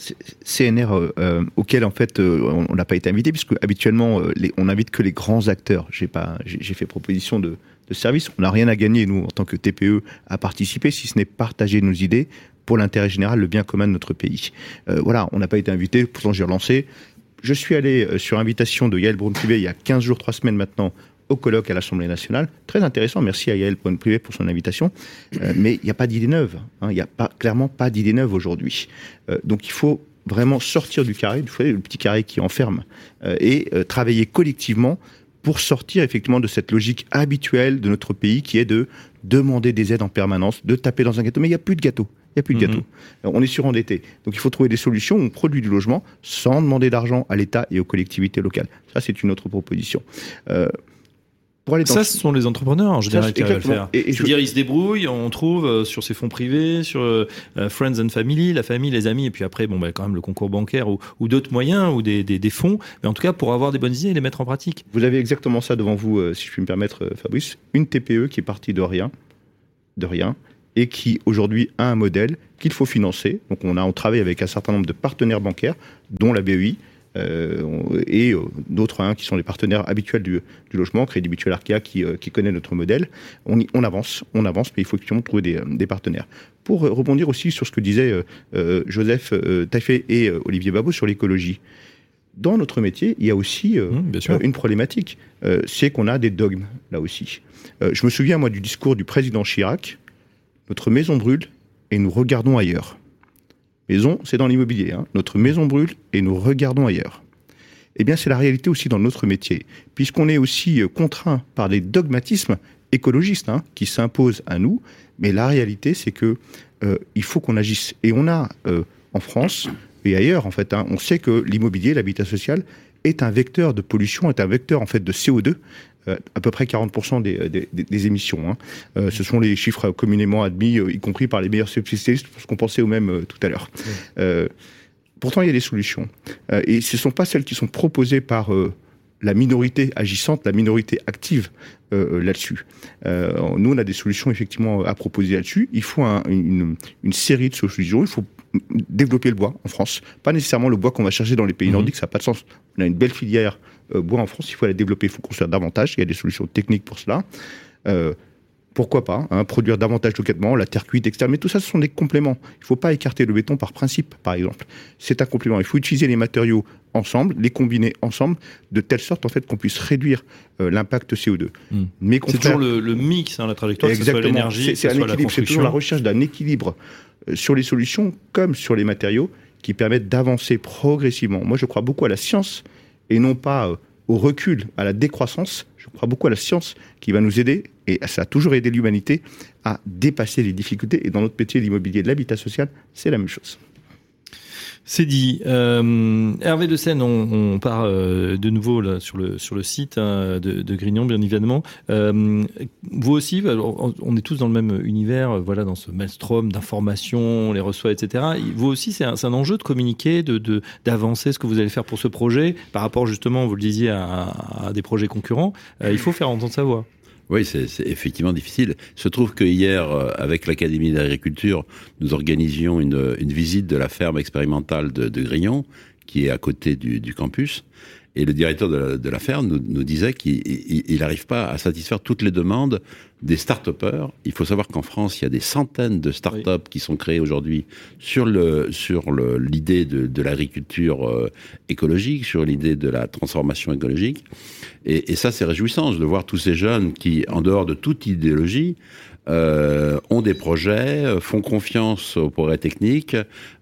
CNR euh, euh, auquel en fait euh, on n'a pas été invité puisque habituellement les, on invite que les grands acteurs. J'ai pas, j'ai fait proposition de, de service. On n'a rien à gagner nous en tant que TPE à participer si ce n'est partager nos idées pour l'intérêt général, le bien commun de notre pays. voilà, on n'a pas été invité, pourtant j'ai relancé. Je suis allé sur invitation de Yael Brun-Privé il y a 15 jours, 3 semaines maintenant au colloque à l'Assemblée nationale. Très intéressant. Merci à Yael Privé pour son invitation. Euh, mais il n'y a pas d'idée neuve. Hein. Il n'y a pas, clairement pas d'idée neuve aujourd'hui. Euh, donc il faut vraiment sortir du carré, le petit carré qui enferme, euh, et travailler collectivement pour sortir effectivement de cette logique habituelle de notre pays qui est de demander des aides en permanence, de taper dans un gâteau. Mais il n'y a plus de gâteau. Il n'y a plus de gâteau. Mhm. On est surendetté. Donc il faut trouver des solutions où on produit du logement sans demander d'argent à l'État et aux collectivités locales. Ça, c'est une autre proposition. Euh, ça, ce sont les entrepreneurs en général qui arrivent à le faire. Et, je veux dire, ils se débrouillent, on trouve euh, sur ses fonds privés, sur euh, euh, Friends and Family, la famille, les amis, et puis après, bon, bah, quand même le concours bancaire ou, ou d'autres moyens ou des, des, des, fonds, mais en tout cas pour avoir des bonnes idées et les mettre en pratique. Vous avez exactement ça devant vous, si je puis me permettre, Fabrice. Une TPE qui est partie de rien, de rien et qui aujourd'hui a un modèle qu'il faut financer. Donc on a on travaille avec un certain nombre de partenaires bancaires, dont la BEI, et euh, d'autres hein, qui sont les partenaires habituels du, du logement, Crédit Mutuel Arkea qui, euh, qui connaît notre modèle. On, y- on avance, on avance, mais il faut effectivement trouver des, des partenaires. Pour euh, rebondir aussi sur ce que disaient euh, euh, Joseph euh, Taffet et euh, Olivier Babot sur l'écologie. Dans notre métier, il y a aussi euh, Mmh, euh, une problématique, euh, c'est qu'on a des dogmes là aussi. Euh, je me souviens moi du discours du président Chirac. Notre maison brûle et nous regardons ailleurs. Maison, c'est dans l'immobilier. hein. Notre maison brûle et nous regardons ailleurs. Eh bien, c'est la réalité aussi dans notre métier, puisqu'on est aussi euh, contraint par des dogmatismes écologistes hein, qui s'imposent à nous. Mais la réalité, c'est que euh, il faut qu'on agisse. Et on a euh, en France et ailleurs, en fait, hein, on sait que l'immobilier, l'habitat social, est un vecteur de pollution, est un vecteur en fait de CO2. Euh, à peu près 40% des, des, émissions. hein. Euh, ce sont les chiffres communément admis, euh, y compris par les meilleurs spécialistes, parce qu'on pensait au même euh, tout à l'heure. Euh, pourtant, il y a des solutions. Euh, et ce ne sont pas celles qui sont proposées par euh, la minorité agissante, la minorité active euh, là-dessus. Euh, nous, on a des solutions effectivement à proposer là-dessus. Il faut un- une, une série de solutions. Il faut développer le bois en France. Pas nécessairement le bois qu'on va chercher dans les pays Mhm. nordiques, ça n'a pas de sens. On a une belle filière euh, bois en France, il faut la développer, il faut construire davantage. Il y a des solutions techniques pour cela. Euh, pourquoi pas hein, produire davantage localement, la terre cuite, etc. Mais tout ça, ce sont des compléments. Il ne faut pas écarter le béton par principe, par exemple. C'est un complément. Il faut utiliser les matériaux ensemble, les combiner ensemble, de telle sorte en fait qu'on puisse réduire euh, l'impact CO2. Mm. Mais C'est toujours le, le mix, hein, la trajectoire, que ce soit Exactement. l'énergie, C'est que ce équilibre. C'est toujours la recherche d'un équilibre euh, sur les solutions comme sur les matériaux qui permettent d'avancer progressivement. Moi, je crois beaucoup à la science et non pas euh, au recul, à la décroissance. Je crois beaucoup à la science qui va nous aider, et ça a toujours aidé l'humanité, à dépasser les difficultés. Et dans notre métier, l'immobilier de l'habitat social, c'est la même chose. C'est dit. Euh, Hervé de Seine, on, on part euh, de nouveau là, sur, le, sur le site hein, de, de Grignon, bien évidemment. Euh, vous aussi, alors, on- est tous dans le même univers, euh, voilà, dans ce maelstrom d'informations, on les reçoit, etc. Vous aussi, c'est un, un enjeu de communiquer, de de- d'avancer ce que vous allez faire pour ce projet, par rapport justement, vous le disiez, à, à des projets concurrents. Euh, il faut faire entendre sa voix. Oui, c'est effectivement difficile. Il se trouve que hier, euh, avec l'Académie d'agriculture, nous organisions une, une visite de la ferme expérimentale de, de Grignon, qui est à côté du campus. Et le directeur de la, de ferme nous, nous disait qu'il n'arrive pas à satisfaire toutes les demandes des start-upers. Il faut savoir qu'en France, il y a des centaines de start-up qui sont créées aujourd'hui sur le sur l'idée de, de l'agriculture euh, écologique, sur l'idée de la transformation écologique. Et, et ça, c'est réjouissant de voir tous ces jeunes qui, en dehors de toute idéologie, euh, ont des projets, euh, font confiance aux progrès techniques,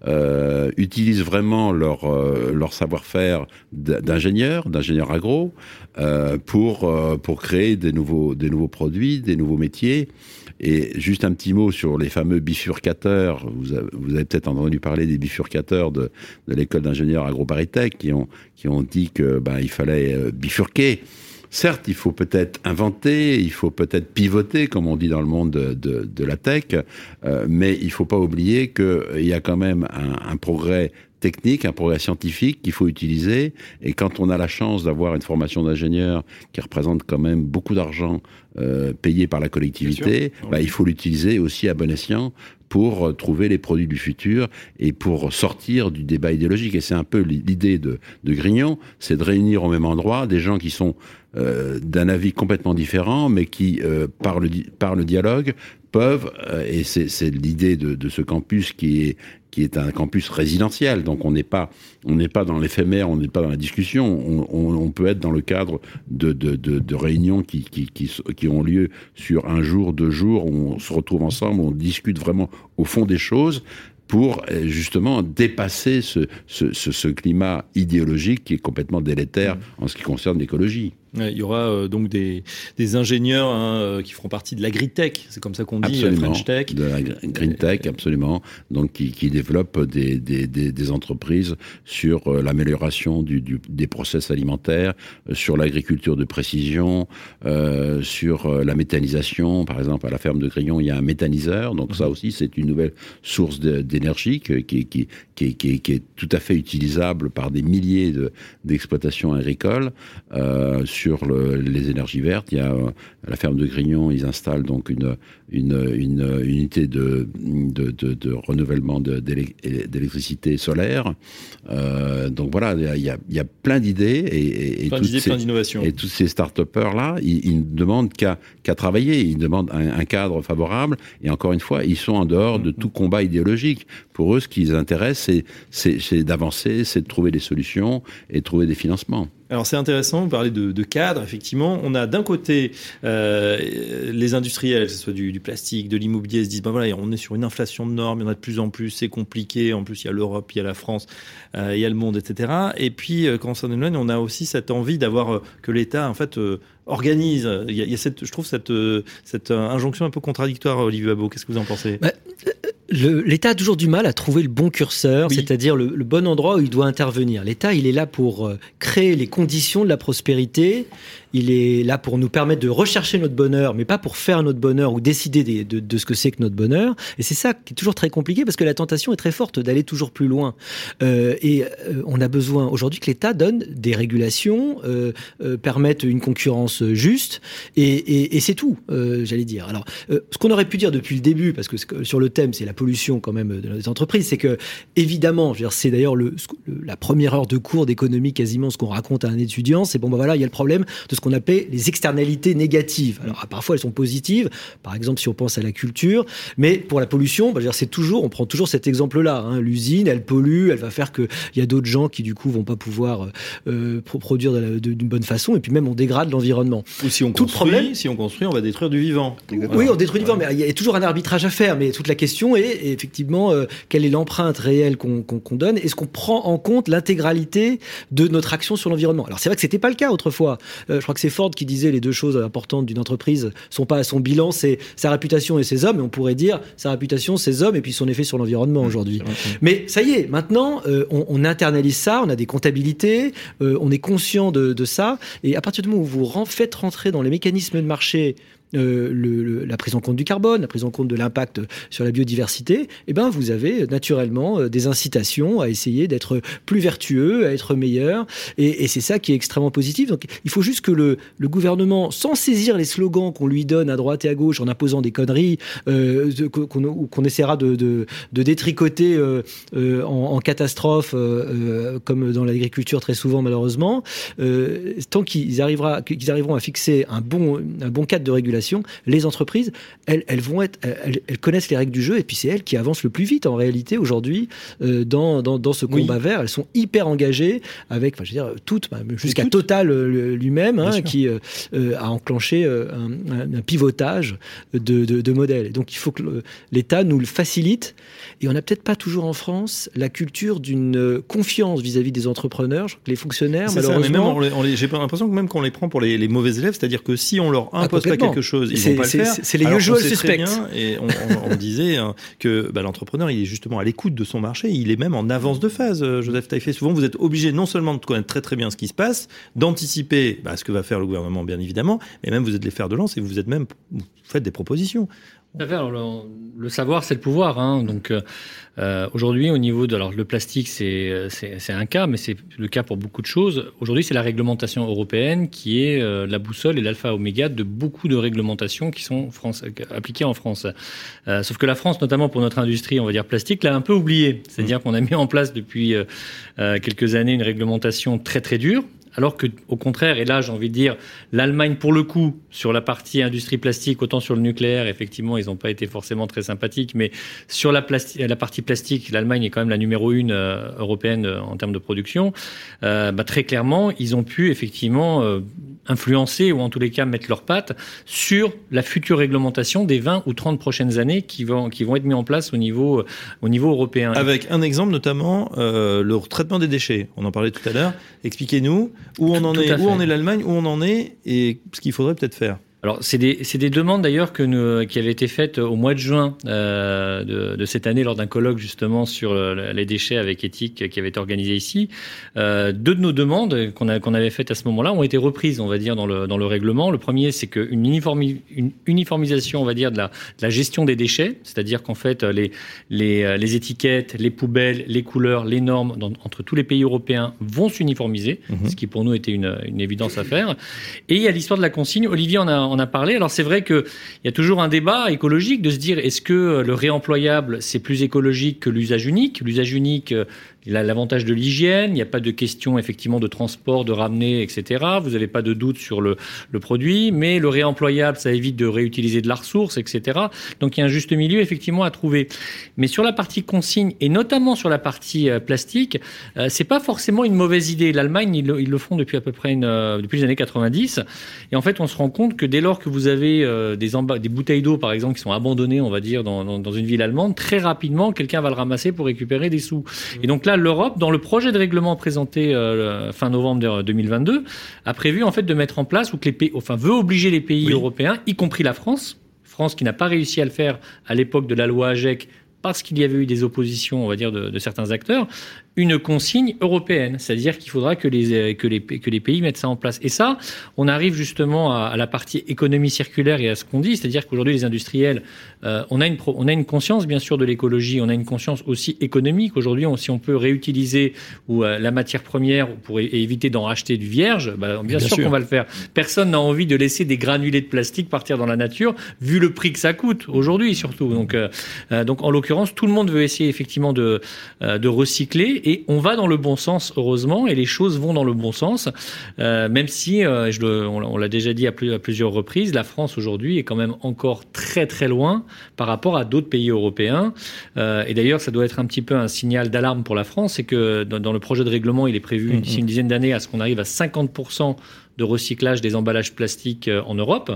euh, utilisent vraiment leur, euh, leur savoir-faire d- d'ingénieur, d'ingénieur agro, euh, pour, euh, pour créer des nouveaux, des nouveaux produits, des nouveaux métiers. Et juste un petit mot sur les fameux bifurcateurs. Vous avez, vous avez peut-être entendu parler des bifurcateurs de, de l'école d'ingénieurs agroparitech qui ont, qui ont dit que ben, il fallait bifurquer. Certes, il faut peut-être inventer, il faut peut-être pivoter, comme on dit dans le monde de, de, de la tech, euh, mais il faut pas oublier qu'il y a quand même un, un progrès technique, un progrès scientifique qu'il faut utiliser. Et quand on a la chance d'avoir une formation d'ingénieur qui représente quand même beaucoup d'argent euh, payé par la collectivité, bah, il faut l'utiliser aussi à bon escient pour euh, trouver les produits du futur et pour sortir du débat idéologique. Et c'est un peu l'idée de, de Grignon, c'est de réunir au même endroit des gens qui sont euh, d'un avis complètement différent, mais qui, euh, par, le, di- par le dialogue, peuvent, et c'est c'est l'idée de, de ce campus qui est qui est un campus résidentiel, donc on n'est pas on n'est pas dans l'éphémère, on n'est pas dans la discussion, on, on, on peut être dans le cadre de, de, de, de réunions qui, qui, qui, s- qui ont lieu sur un jour, deux jours, où on se retrouve ensemble, on discute vraiment au fond des choses pour euh, justement dépasser ce, ce, ce, ce climat idéologique qui est complètement délétère en ce qui concerne l'écologie. Il y aura euh, donc des, des ingénieurs hein, euh, qui feront partie de l'agritech, c'est comme ça qu'on dit, la Absolument. French Tech. De la gr- green tech, absolument. Donc, qui, qui développe des, des, des, entreprises sur euh, l'amélioration du, du, des process alimentaires, euh, sur l'agriculture de précision, euh, sur euh, la méthanisation. Par exemple, à la ferme de Grillon, il y a un méthaniseur. Donc, ça aussi, c'est une nouvelle source d'énergie qui, qui, qui, qui, est tout à fait utilisable par des milliers de- d'exploitations agricoles. Euh, sur le, les énergies vertes. Il y a à la ferme de Grignon, ils installent donc une, une, une unité de, de, de, de renouvellement d'électricité solaire. Euh, donc voilà, il y a, il y a plein d'idées et, et, plein toutes d'idées, ces, plein d'innovations. et tous ces start-upers là, ils, ils ne demandent qu'à travailler, ils demandent un, un, cadre favorable. Et encore une fois, ils sont en dehors de tout combat idéologique. Pour eux, ce qui les intéresse, c'est d'avancer, c'est de trouver des solutions et de trouver des financements. Alors c'est intéressant, vous parlez de, de, cadre, effectivement. On a d'un côté euh, les industriels, que ce soit du, du plastique, de l'immobilier, se disent, ben voilà, on est sur une inflation de normes, il y en a de plus en plus, c'est compliqué, en plus il y a l'Europe, il y a la France, euh, il y a le monde, etc. Et puis euh, quand on s'en éloigne, on a aussi cette envie d'avoir euh, que l'État, en fait, euh, organise. Il y, a, il y a, cette, je trouve cette, cette injonction un peu contradictoire, Olivier Babot. Qu'est-ce que vous en pensez? Bah, L'État a toujours du mal à trouver le bon curseur, oui. c'est-à-dire le, le, bon endroit où il doit intervenir. L'État, il est là pour créer les conditions de la prospérité. Il est là pour nous permettre de rechercher notre bonheur, mais pas pour faire notre bonheur ou décider de, ce que c'est que notre bonheur. Et c'est ça qui est toujours très compliqué parce que la tentation est très forte d'aller toujours plus loin. Euh, et euh, on a besoin aujourd'hui que l'État donne des régulations, euh, permette une concurrence juste, et, c'est tout, euh, j'allais dire. Alors, euh, ce qu'on aurait pu dire depuis le début, parce que sur le thème, c'est la pollution quand même de nos entreprises, c'est que évidemment, c'est d'ailleurs le, la première heure de cours d'économie quasiment ce qu'on raconte à un étudiant, c'est bon, ben voilà, il y a le problème de ce qu'on appelle les externalités négatives. Alors parfois elles sont positives, par exemple si on pense à la culture, mais pour la pollution, bah, c'est toujours, on prend toujours cet exemple-là. Hein. L'usine, elle pollue, elle va faire qu'il y a d'autres gens qui du coup vont pas pouvoir euh, produire d'une bonne façon, et puis même on dégrade l'environnement. Ou si on Tout construit, problème, si on construit, on va détruire du vivant. Exactement. Oui, on détruit du vivant, mais il y a toujours un arbitrage à faire. Mais toute la question est effectivement euh, quelle est l'empreinte réelle qu'on qu qu donne Est-ce qu'on prend en compte l'intégralité de notre action sur l'environnement Alors c'est vrai que c'était pas le cas autrefois. Euh, je crois que c'est Ford qui disait les deux choses importantes d'une entreprise sont pas à son bilan, c'est sa réputation et ses hommes. Et on pourrait dire sa réputation, ses hommes et puis son effet sur l'environnement mmh, aujourd'hui. Mais ça y est, maintenant euh, on, on, internalise ça, on a des comptabilités, euh, on est conscient de, de, ça. Et à partir du moment où vous faites rentrer dans les mécanismes de marché euh, la prise en compte du carbone, la prise en compte de l'impact sur la biodiversité, eh ben vous avez naturellement euh, des incitations à essayer d'être plus vertueux, à être meilleur, et, c'est ça qui est extrêmement positif. Donc il faut juste que le, gouvernement, sans saisir les slogans qu'on lui donne à droite et à gauche en imposant des conneries euh, qu'on qu essaiera de, détricoter euh, euh, en, catastrophe, euh, comme dans l'agriculture très souvent malheureusement, tant qu'ils arriveront à fixer un bon cadre de régulation les entreprises, elles, elles vont être, elles, elles, connaissent les règles du jeu et puis c'est elles qui avancent le plus vite en réalité aujourd'hui euh, dans, dans, dans, ce combat oui. vert. Elles sont hyper engagées avec, enfin, je veux dire, toutes, jusqu'à Total euh, lui-même, hein, qui euh, a enclenché un, un, pivotage de, de, de modèles. donc il faut que l'État nous le facilite et on n'a peut-être pas toujours en France la culture d'une confiance vis-à-vis -vis des entrepreneurs. Je crois que les fonctionnaires, malheureusement, j'ai l'impression que même qu'on les prend pour les, les mauvais élèves, c'est-à-dire que si on leur impose ah, pas quelque chose chose, ils vont pas le faire. C'est les usual suspects. Et on, on, on disait hein, que bah, l'entrepreneur, il est justement à l'écoute de son marché, il est même en avance de phase. Euh, Joseph Taillefer, souvent vous êtes obligé non seulement de connaître très très bien ce qui se passe, d'anticiper bah, ce que va faire le gouvernement, bien évidemment, mais même vous êtes les fers de lance et vous êtes même vous faites des propositions. Alors, le, le, savoir, c'est le pouvoir. Hein. Donc euh, aujourd'hui, au niveau de alors le plastique, c'est c'est un cas, mais c'est le cas pour beaucoup de choses. Aujourd'hui, c'est la réglementation européenne qui est euh, la boussole et l'alpha oméga de beaucoup de réglementations qui sont France, appliquées en France. Euh, sauf que la France, notamment pour notre industrie, on va dire plastique, l'a un peu oublié. C'est-à-dire mmh. qu'on a mis en place depuis euh, quelques années une réglementation très très dure alors que, au contraire, et là j'ai envie de dire, l'Allemagne pour le coup sur la partie industrie plastique, autant sur le nucléaire, effectivement, ils n'ont pas été forcément très sympathiques, mais sur la, partie plastique, l'Allemagne est quand même la numéro une euh, européenne euh, en termes de production. Euh, bah, très clairement, ils ont pu effectivement influencer ou en tous les cas mettre leurs pattes sur la future réglementation des 20 ou 30 prochaines années qui vont qui vont être mis en place au niveau au niveau européen. Avec un exemple notamment euh, le traitement des déchets. On en parlait tout à l'heure. Expliquez-nous où on en est, où on est l'Allemagne, où on en est et ce qu'il faudrait peut-être faire. Alors, c'est des, des, demandes d'ailleurs qui avaient été faites au mois de juin euh, de, de, cette année lors d'un colloque justement sur euh, les déchets avec éthique qui avait été organisé ici. Euh, deux de nos demandes qu'on qu'on avait faites à ce moment-là ont été reprises, on va dire, dans le, dans le règlement. Le premier, c'est qu'une uniformi, une uniformisation, on va dire, de la, de la gestion des déchets, c'est-à-dire qu'en fait, les, les, les, étiquettes, les poubelles, les couleurs, les normes dans, entre tous les pays européens vont s'uniformiser, mmh. ce qui pour nous était une, une évidence à faire. Et il y a l'histoire de la consigne. Olivier en a on a parlé. Alors c'est vrai qu'il y a toujours un débat écologique de se dire est-ce que le réemployable c'est plus écologique que l'usage unique? L'usage unique, euh, il a l'avantage de l'hygiène, il n'y a pas de question effectivement de transport, de ramener, etc. Vous n'avez pas de doute sur le, produit, mais le réemployable, ça évite de réutiliser de la ressource, etc. Donc il y a un juste milieu effectivement à trouver. Mais sur la partie consigne et notamment sur la partie euh, plastique, euh, c'est pas forcément une mauvaise idée. L'Allemagne, ils, le font depuis à peu près une, euh, depuis les années 90. Et en fait, on se rend compte que dès lors que vous avez euh, des, bouteilles d'eau, par exemple, qui sont abandonnées, on va dire, dans, dans une ville allemande, très rapidement, quelqu'un va le ramasser pour récupérer des sous. Et donc là, l'Europe, dans le projet de règlement présenté euh, fin novembre 2022, a prévu en fait de mettre en place ou que les pays, enfin veut obliger les pays oui. européens, y compris la France, France qui n'a pas réussi à le faire à l'époque de la loi AGEC parce qu'il y avait eu des oppositions, on va dire, de, de certains acteurs, une consigne européenne, c'est-à-dire qu'il faudra que les, que, les, que les pays mettent ça en place. Et ça, on arrive justement à, à la partie économie circulaire et à ce qu'on dit, c'est-à-dire qu'aujourd'hui les industriels, euh, on, a une, on a une conscience bien sûr de l'écologie, on a une conscience aussi économique. Aujourd'hui, on, si on peut réutiliser ou euh, la matière première pour éviter d'en racheter du vierge, bah, bien, bien, sûr, sûr. qu'on va le faire. Personne n'a envie de laisser des granulés de plastique partir dans la nature, vu le prix que ça coûte aujourd'hui surtout. Donc, euh, donc en l'occurrence, tout le monde veut essayer effectivement de, de recycler et on va dans le bon sens, heureusement, et les choses vont dans le bon sens, euh, même si, euh, je le, on, l'a déjà dit à, plus, à, plusieurs reprises, la France aujourd'hui est quand même encore très très loin par rapport à d'autres pays européens. Euh, et d'ailleurs, ça doit être un petit peu un signal d'alarme pour la France, c'est que dans, dans, le projet de règlement, il est prévu d'ici mmh. une dizaine d'années à ce qu'on arrive à 50 de recyclage des emballages plastiques en Europe.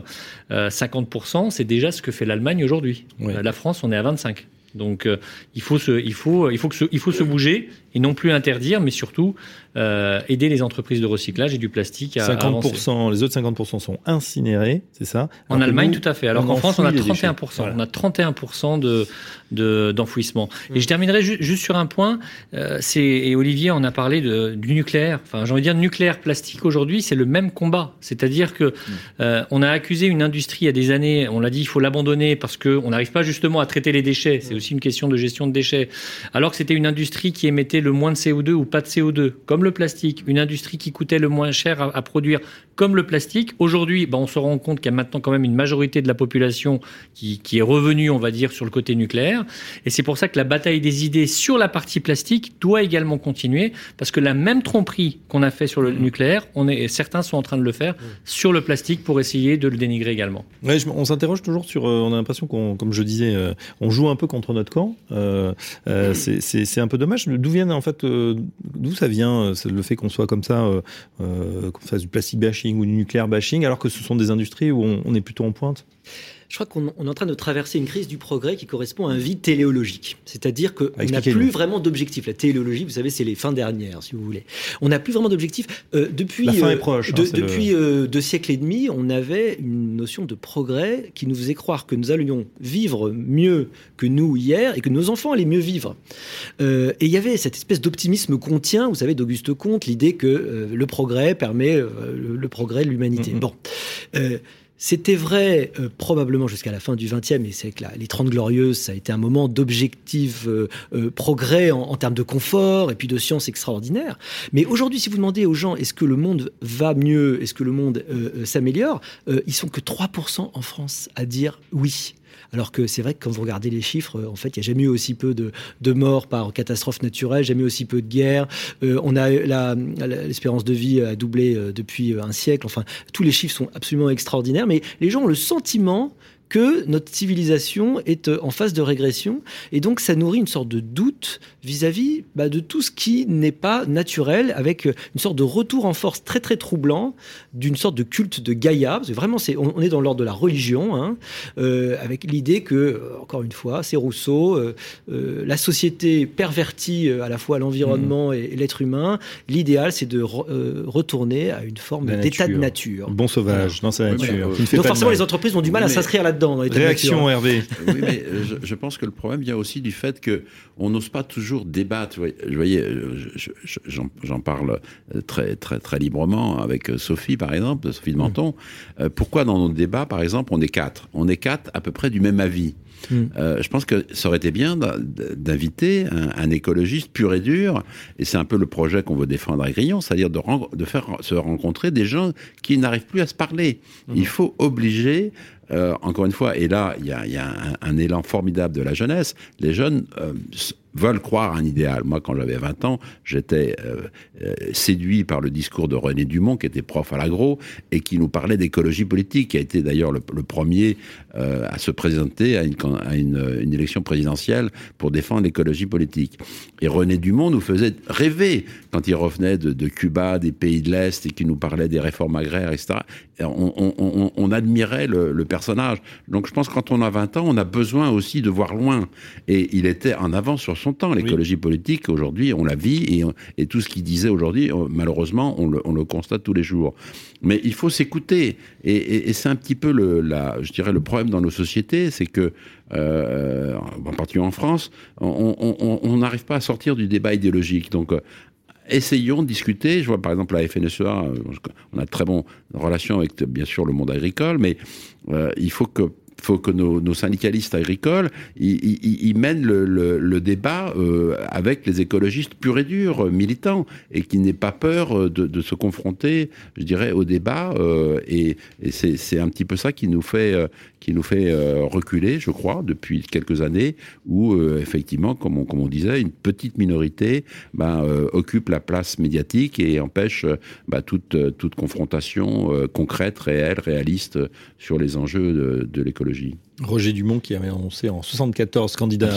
Euh, 50%, c'est déjà ce que fait l'Allemagne aujourd'hui. Oui. La France, on est à 25. Donc euh, il faut se, il faut, il faut que il faut se bouger et non plus interdire, mais surtout euh, aider les entreprises de recyclage et du plastique à 50%, avancer. les autres 50% sont incinérés, c'est ça? En Allemagne, nous, tout à fait. Alors qu'en France, on a 31%. Voilà. On a 31% de d'enfouissement. De, mmh. Et je terminerai ju juste sur un point. Euh, c'est et Olivier en a parlé de, du nucléaire. Enfin, j'ai envie de dire nucléaire plastique aujourd'hui, c'est le même combat. C'est-à-dire que mmh. euh, on a accusé une industrie il y a des années. On l'a dit, il faut l'abandonner parce que on n'arrive pas justement à traiter les déchets. C'est mmh. aussi une question de gestion de déchets. Alors que c'était une industrie qui émettait le moins de CO2 ou pas de CO2, comme le plastique. Une industrie qui coûtait le moins cher à, à produire, comme le plastique. Aujourd'hui, ben, on se rend compte qu'il y a maintenant quand même une majorité de la population qui, qui est revenue, on va dire, sur le côté nucléaire. Et c'est pour ça que la bataille des idées sur la partie plastique doit également continuer, parce que la même tromperie qu'on a fait sur le nucléaire, on est, certains sont en train de le faire sur le plastique pour essayer de le dénigrer également. Ouais, je, on s'interroge toujours sur, euh, on a l'impression qu'on, comme je disais, euh, on joue un peu contre notre camp. Euh, c'est un peu dommage. D'où viennent en fait, d'où ça vient le fait qu'on soit comme ça, qu'on fasse du plastique bashing ou du nucléaire bashing, alors que ce sont des industries où on, on est plutôt en pointe je crois qu'on est en train de traverser une crise du progrès qui correspond à un vide téléologique. C'est-à-dire qu'on n'a plus vraiment d'objectif. La téléologie, vous savez, c'est les fins dernières, si vous voulez. On n'a plus vraiment d'objectif. Euh, depuis La fin est proche, de, hein, depuis le... euh, deux siècles et demi, on avait une notion de progrès qui nous faisait croire que nous allions vivre mieux que nous hier et que nos enfants allaient mieux vivre. Euh, et il y avait cette espèce d'optimisme contient, vous savez, d'Auguste Comte, l'idée que euh, le progrès permet euh, le, progrès de l'humanité. Mm -hmm. Bon. C'était vrai euh, probablement jusqu'à la fin du XXe, et c'est que les Trente Glorieuses, ça a été un moment d'objectif euh, euh, progrès en, termes de confort et puis de science extraordinaire. Mais aujourd'hui, si vous demandez aux gens est-ce que le monde va mieux, est-ce que le monde s'améliore, ils sont que 3% en France à dire oui. Alors que c'est vrai que quand vous regardez les chiffres, en fait, il n'y a jamais eu aussi peu de, de morts par catastrophe naturelle, jamais aussi peu de guerres. Euh, on a l'espérance de vie a doublé euh, depuis un siècle. Enfin, tous les chiffres sont absolument extraordinaires, mais les gens ont le sentiment que notre civilisation est en phase de régression. Et donc, ça nourrit une sorte de doute vis-à-vis bah, de tout ce qui n'est pas naturel, avec une sorte de retour en force très, très troublant d'une sorte de culte de Gaïa. Parce que vraiment, c'est, on, est dans l'ordre de la religion, hein, euh, avec l'idée que, encore une fois, c'est Rousseau, euh, euh, la société pervertit à la fois l'environnement et, l'être humain. L'idéal, c'est de retourner à une forme d'état de nature. Bon sauvage dans sa nature. Donc, forcément, les entreprises ont du mal à s'inscrire là-dedans Réaction, Hervé. Oui, mais je, pense que le problème vient aussi du fait que on n'ose pas toujours débattre. Vous voyez, j'en parle très, très, très librement avec Sophie, par exemple, Sophie de Menton. Euh, pourquoi dans nos débats, par exemple, on est quatre? On est quatre à peu près du même avis. Euh, je pense que ça aurait été bien d'inviter un, écologiste pur et dur, et c'est un peu le projet qu'on veut défendre à Grillon, c'est-à-dire de, de, faire se rencontrer des gens qui n'arrivent plus à se parler. Hmm. Il faut obliger euh, encore une fois, et là, il y a, y a un, un, élan formidable de la jeunesse. Les jeunes euh, veulent croire à un idéal. Moi, quand j'avais 20 ans, j'étais euh, euh, séduit par le discours de René Dumont, qui était prof à l'agro, et qui nous parlait d'écologie politique, qui a été d'ailleurs le, premier euh, à se présenter à, une, élection présidentielle pour défendre l'écologie politique. Et René Dumont nous faisait rêver quand il revenait de, Cuba, des pays de l'Est, et qui nous parlait des réformes agraires, etc. On, admirait le, le personnage. Donc je pense que quand on a 20 ans, on a besoin aussi de voir loin. Et il était en avance sur son temps. L'écologie politique, aujourd'hui, on la vit et, tout ce qu'il disait aujourd'hui, euh, malheureusement, on le, constate tous les jours. Mais il faut s'écouter. Et, c'est un petit peu le, la, je dirais, le problème dans nos sociétés, c'est que, euh, en particulier en France, on n'arrive pas à sortir du débat idéologique. Donc, euh, essayons de discuter. Je vois par exemple la FNSEA, on a de très bonnes relations avec bien sûr le monde agricole, mais il faut que faut que nos, syndicalistes agricoles ils, mènent le, débat euh, avec les écologistes purs et durs, euh, militants, et qu'ils n'aient pas peur euh, de, se confronter, je dirais, au débat. et, c'est un petit peu ça qui nous fait, qui nous fait reculer, je crois, depuis quelques années, où effectivement, comme on, disait, une petite minorité ben, occupe la place médiatique et empêche ben, toute, toute confrontation concrète, réelle, réaliste sur les enjeux de, de l'écologie. Roger Dumont qui avait annoncé en 74 candidat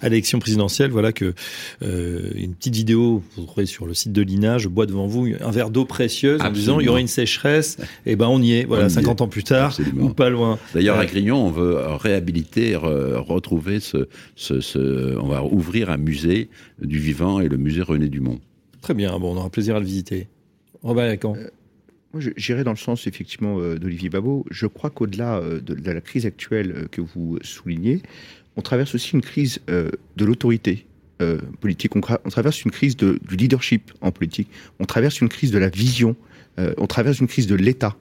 à l'élection présidentielle, voilà que euh, une petite vidéo vous trouvez sur le site de l'INA, je bois devant vous un verre d'eau précieuse en disant il y aura une sécheresse, et eh ben on y est, voilà 50 ans plus tard ou pas loin. D'ailleurs à Grignon on veut réhabiliter, retrouver ce, ce, on va ouvrir un musée du vivant et le musée René Dumont. Très bien, bon on aura plaisir à le visiter. Robert Lacan. Euh, j'irai dans le sens effectivement euh, d'Olivier Babot. Je crois qu'au-delà euh, de, la crise actuelle euh, que vous soulignez, on traverse aussi une crise de l'autorité politique. On, traverse une crise de, du leadership en politique. On traverse une crise de la vision. on traverse une crise de l'État.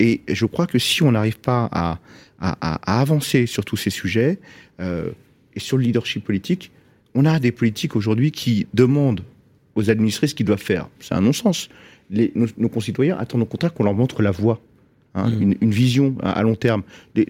et je crois que si on n'arrive pas à, à, avancer sur tous ces sujets et sur le leadership politique, on a des politiques aujourd'hui qui demandent aux administrés ce qu'ils doivent faire. C'est un non-sens nos, concitoyens attendent au contraire qu'on leur montre la voie. Hein, mm. une, vision à, long terme. Les,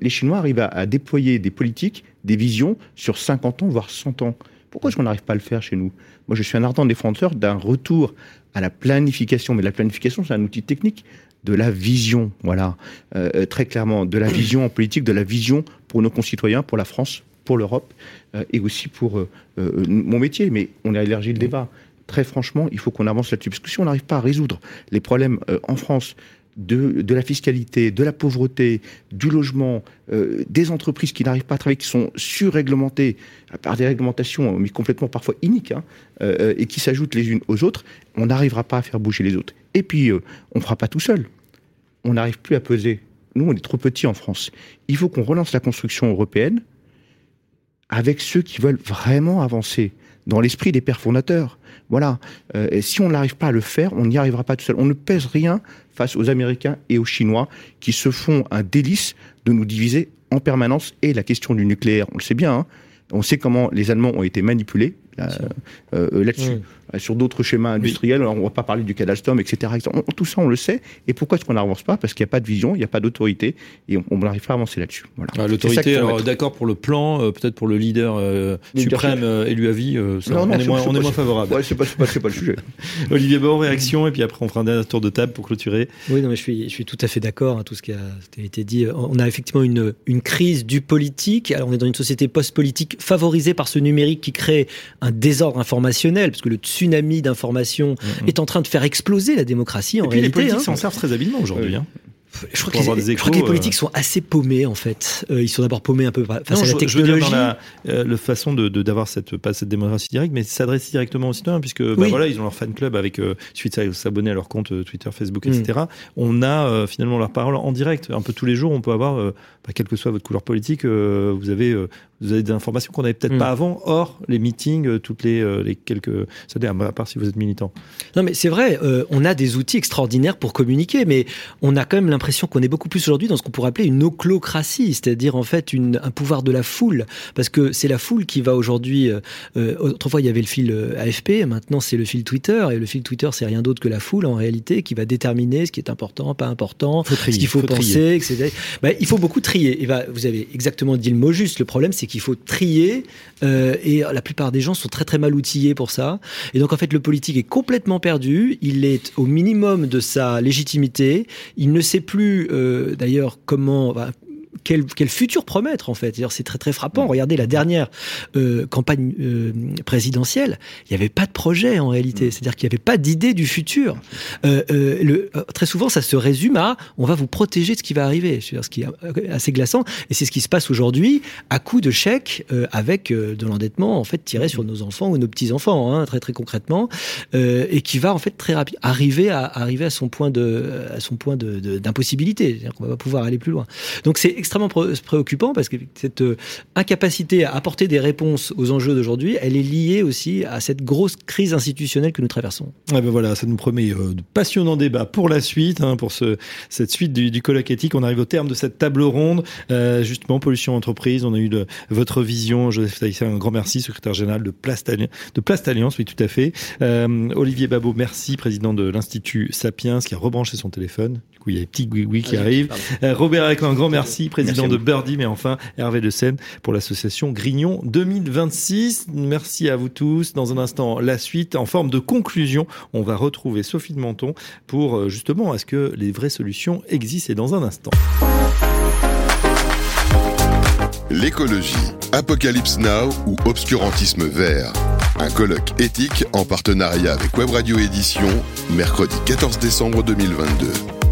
les, Chinois arrivent à, déployer des politiques, des visions sur 50 ans, voire 100 ans. Pourquoi est-ce qu'on n'arrive pas à le faire chez nous? Moi, je suis un ardent défenseur d'un retour à la planification. Mais la planification, c'est un outil technique de la vision, voilà, euh, euh, très clairement, de la vision en politique, de la vision pour nos concitoyens, pour la France, pour l'Europe, euh, et aussi pour mon métier. Mais on a élargi le débat très franchement, il faut qu'on avance là-dessus. Parce que si on n'arrive pas à résoudre les problèmes euh, en France de, la fiscalité, de la pauvreté, du logement, euh, des entreprises qui n'arrivent pas à travailler, qui sont surréglementées par des réglementations, mais complètement parfois iniques, hein, euh, et qui s'ajoutent les unes aux autres, on n'arrivera pas à faire bouger les autres. Et puis, on ne fera pas tout seul. On n'arrive plus à peser. Nous, on est trop petits en France. Il faut qu'on relance la construction européenne avec ceux qui veulent vraiment avancer dans l'esprit des pères fondateurs. Voilà. Euh, et si on n'arrive pas à le faire, on n'y arrivera pas tout seul. On ne pèse rien face aux Américains et aux Chinois qui se font un délice de nous diviser en permanence. Et la question du nucléaire, on le sait bien. Hein. on sait comment les Allemands ont été manipulés euh, euh, là-dessus. Sur d'autres schémas industriels. Alors, on va pas parler du cas d'Alstom, etc. tout ça, on le sait. Et pourquoi est-ce qu'on n'avance pas? Parce qu'il n'y a pas de vision, il n'y a pas d'autorité, et on n'arrive pas à avancer là-dessus. Voilà. Ah, l'autorité, alors d'accord pour le plan, euh, peut-être pour le leader euh, suprême élu à vie, ça, on, est moins, on est moins favorable. Ouais, c'est pas, pas, pas, le sujet. <laughs> Olivier Bon, réaction, et puis après on fera un dernier tour de table pour clôturer. Oui, non, mais je suis, je suis tout à fait d'accord, hein, tout ce qui a été dit. On a effectivement une, une crise du politique. Alors on est dans une société post-politique favorisée par ce numérique qui crée un désordre informationnel, parce que le tsunami d'information mm, mm. est en train de faire exploser la démocratie en Et puis réalité. Les politiques hein. s'en servent très habilement aujourd'hui. Hein. Je crois, que les, je crois, que les, politiques euh... sont assez paumés en fait. Euh, ils sont d'abord paumés un peu face non, à la technologie. Je veux dire dans la euh, façon de d'avoir cette pas cette démocratie directe, mais s'adresser directement aux citoyens, puisque bah, oui. voilà ils ont leur fan club avec euh, suite à s'abonner à leur compte euh, Twitter, Facebook, etc. Mm. On a euh, finalement leur parole en direct. Un peu tous les jours, on peut avoir, bah, quelle que soit votre couleur politique, vous avez vous avez des informations qu'on n'avait peut-être mm. pas avant. Or les meetings, toutes les les quelques, ça à part si vous êtes militant. Non mais c'est vrai, on a des outils extraordinaires pour communiquer, mais on a quand même l'impression qu'on est beaucoup plus aujourd'hui dans ce qu'on pourrait appeler une oclocratie, c'est-à-dire en fait une, un pouvoir de la foule, parce que c'est la foule qui va aujourd'hui. Euh, autrefois, il y avait le fil AFP, maintenant c'est le fil Twitter, et le fil Twitter, c'est rien d'autre que la foule en réalité qui va déterminer ce qui est important, pas important, trier, ce qu'il faut, faut, penser, etc. Bah, il faut beaucoup trier. Et bah, vous avez exactement dit le mot juste. Le problème, c'est qu'il faut trier, euh, et la plupart des gens sont très très mal outillés pour ça. Et donc en fait, le politique est complètement perdu. Il est au minimum de sa légitimité. Il ne sait plus euh, d'ailleurs comment. Bah, quel, quel, futur promettre en fait. C'est très très frappant. Regardez la dernière euh, campagne euh, présidentielle, il n'y avait pas de projet en réalité. C'est-à-dire qu'il n'y avait pas d'idée du futur. Euh, euh le, euh, très souvent, ça se résume à on va vous protéger de ce qui va arriver. Ce qui est assez glaçant. Et c'est ce qui se passe aujourd'hui à coup de chèques avec de l'endettement en fait tiré sur nos enfants ou nos petits enfants, hein, très très concrètement, et qui va en fait très rapide arriver à arriver à son point de à son point de d'impossibilité. C'est-à-dire qu'on va pas pouvoir aller plus loin. Donc c'est extrêmement préoccupant parce que cette euh, incapacité à apporter des réponses aux enjeux d'aujourd'hui, elle est liée aussi à cette grosse crise institutionnelle que nous traversons. Ah ben voilà, ça nous promet euh, de passionnants débats pour la suite, hein, pour ce, cette suite du, du, colloque éthique. On arrive au terme de cette table ronde. Euh, justement, pollution entreprise, on a eu le, votre vision. Joseph Taïssa, un grand merci, secrétaire général de Plast, de Plast Alliance, oui tout à fait. Euh, Olivier Babot, merci, président de l'Institut Sapiens, qui a rebranché son téléphone. Du coup, il y a des petits oui qui arrivent. Euh, Robert avec un grand merci, président de Birdie, mais enfin Hervé de Seine pour l'association Grignon 2026. Merci à vous tous. Dans un instant, la suite en forme de conclusion. On va retrouver Sophie de Menton pour euh, justement à ce que les vraies solutions existent et dans un instant. L'écologie, Apocalypse Now ou obscurantisme vert. Un colloque éthique en partenariat avec Web Radio Édition, mercredi 14 décembre 2022.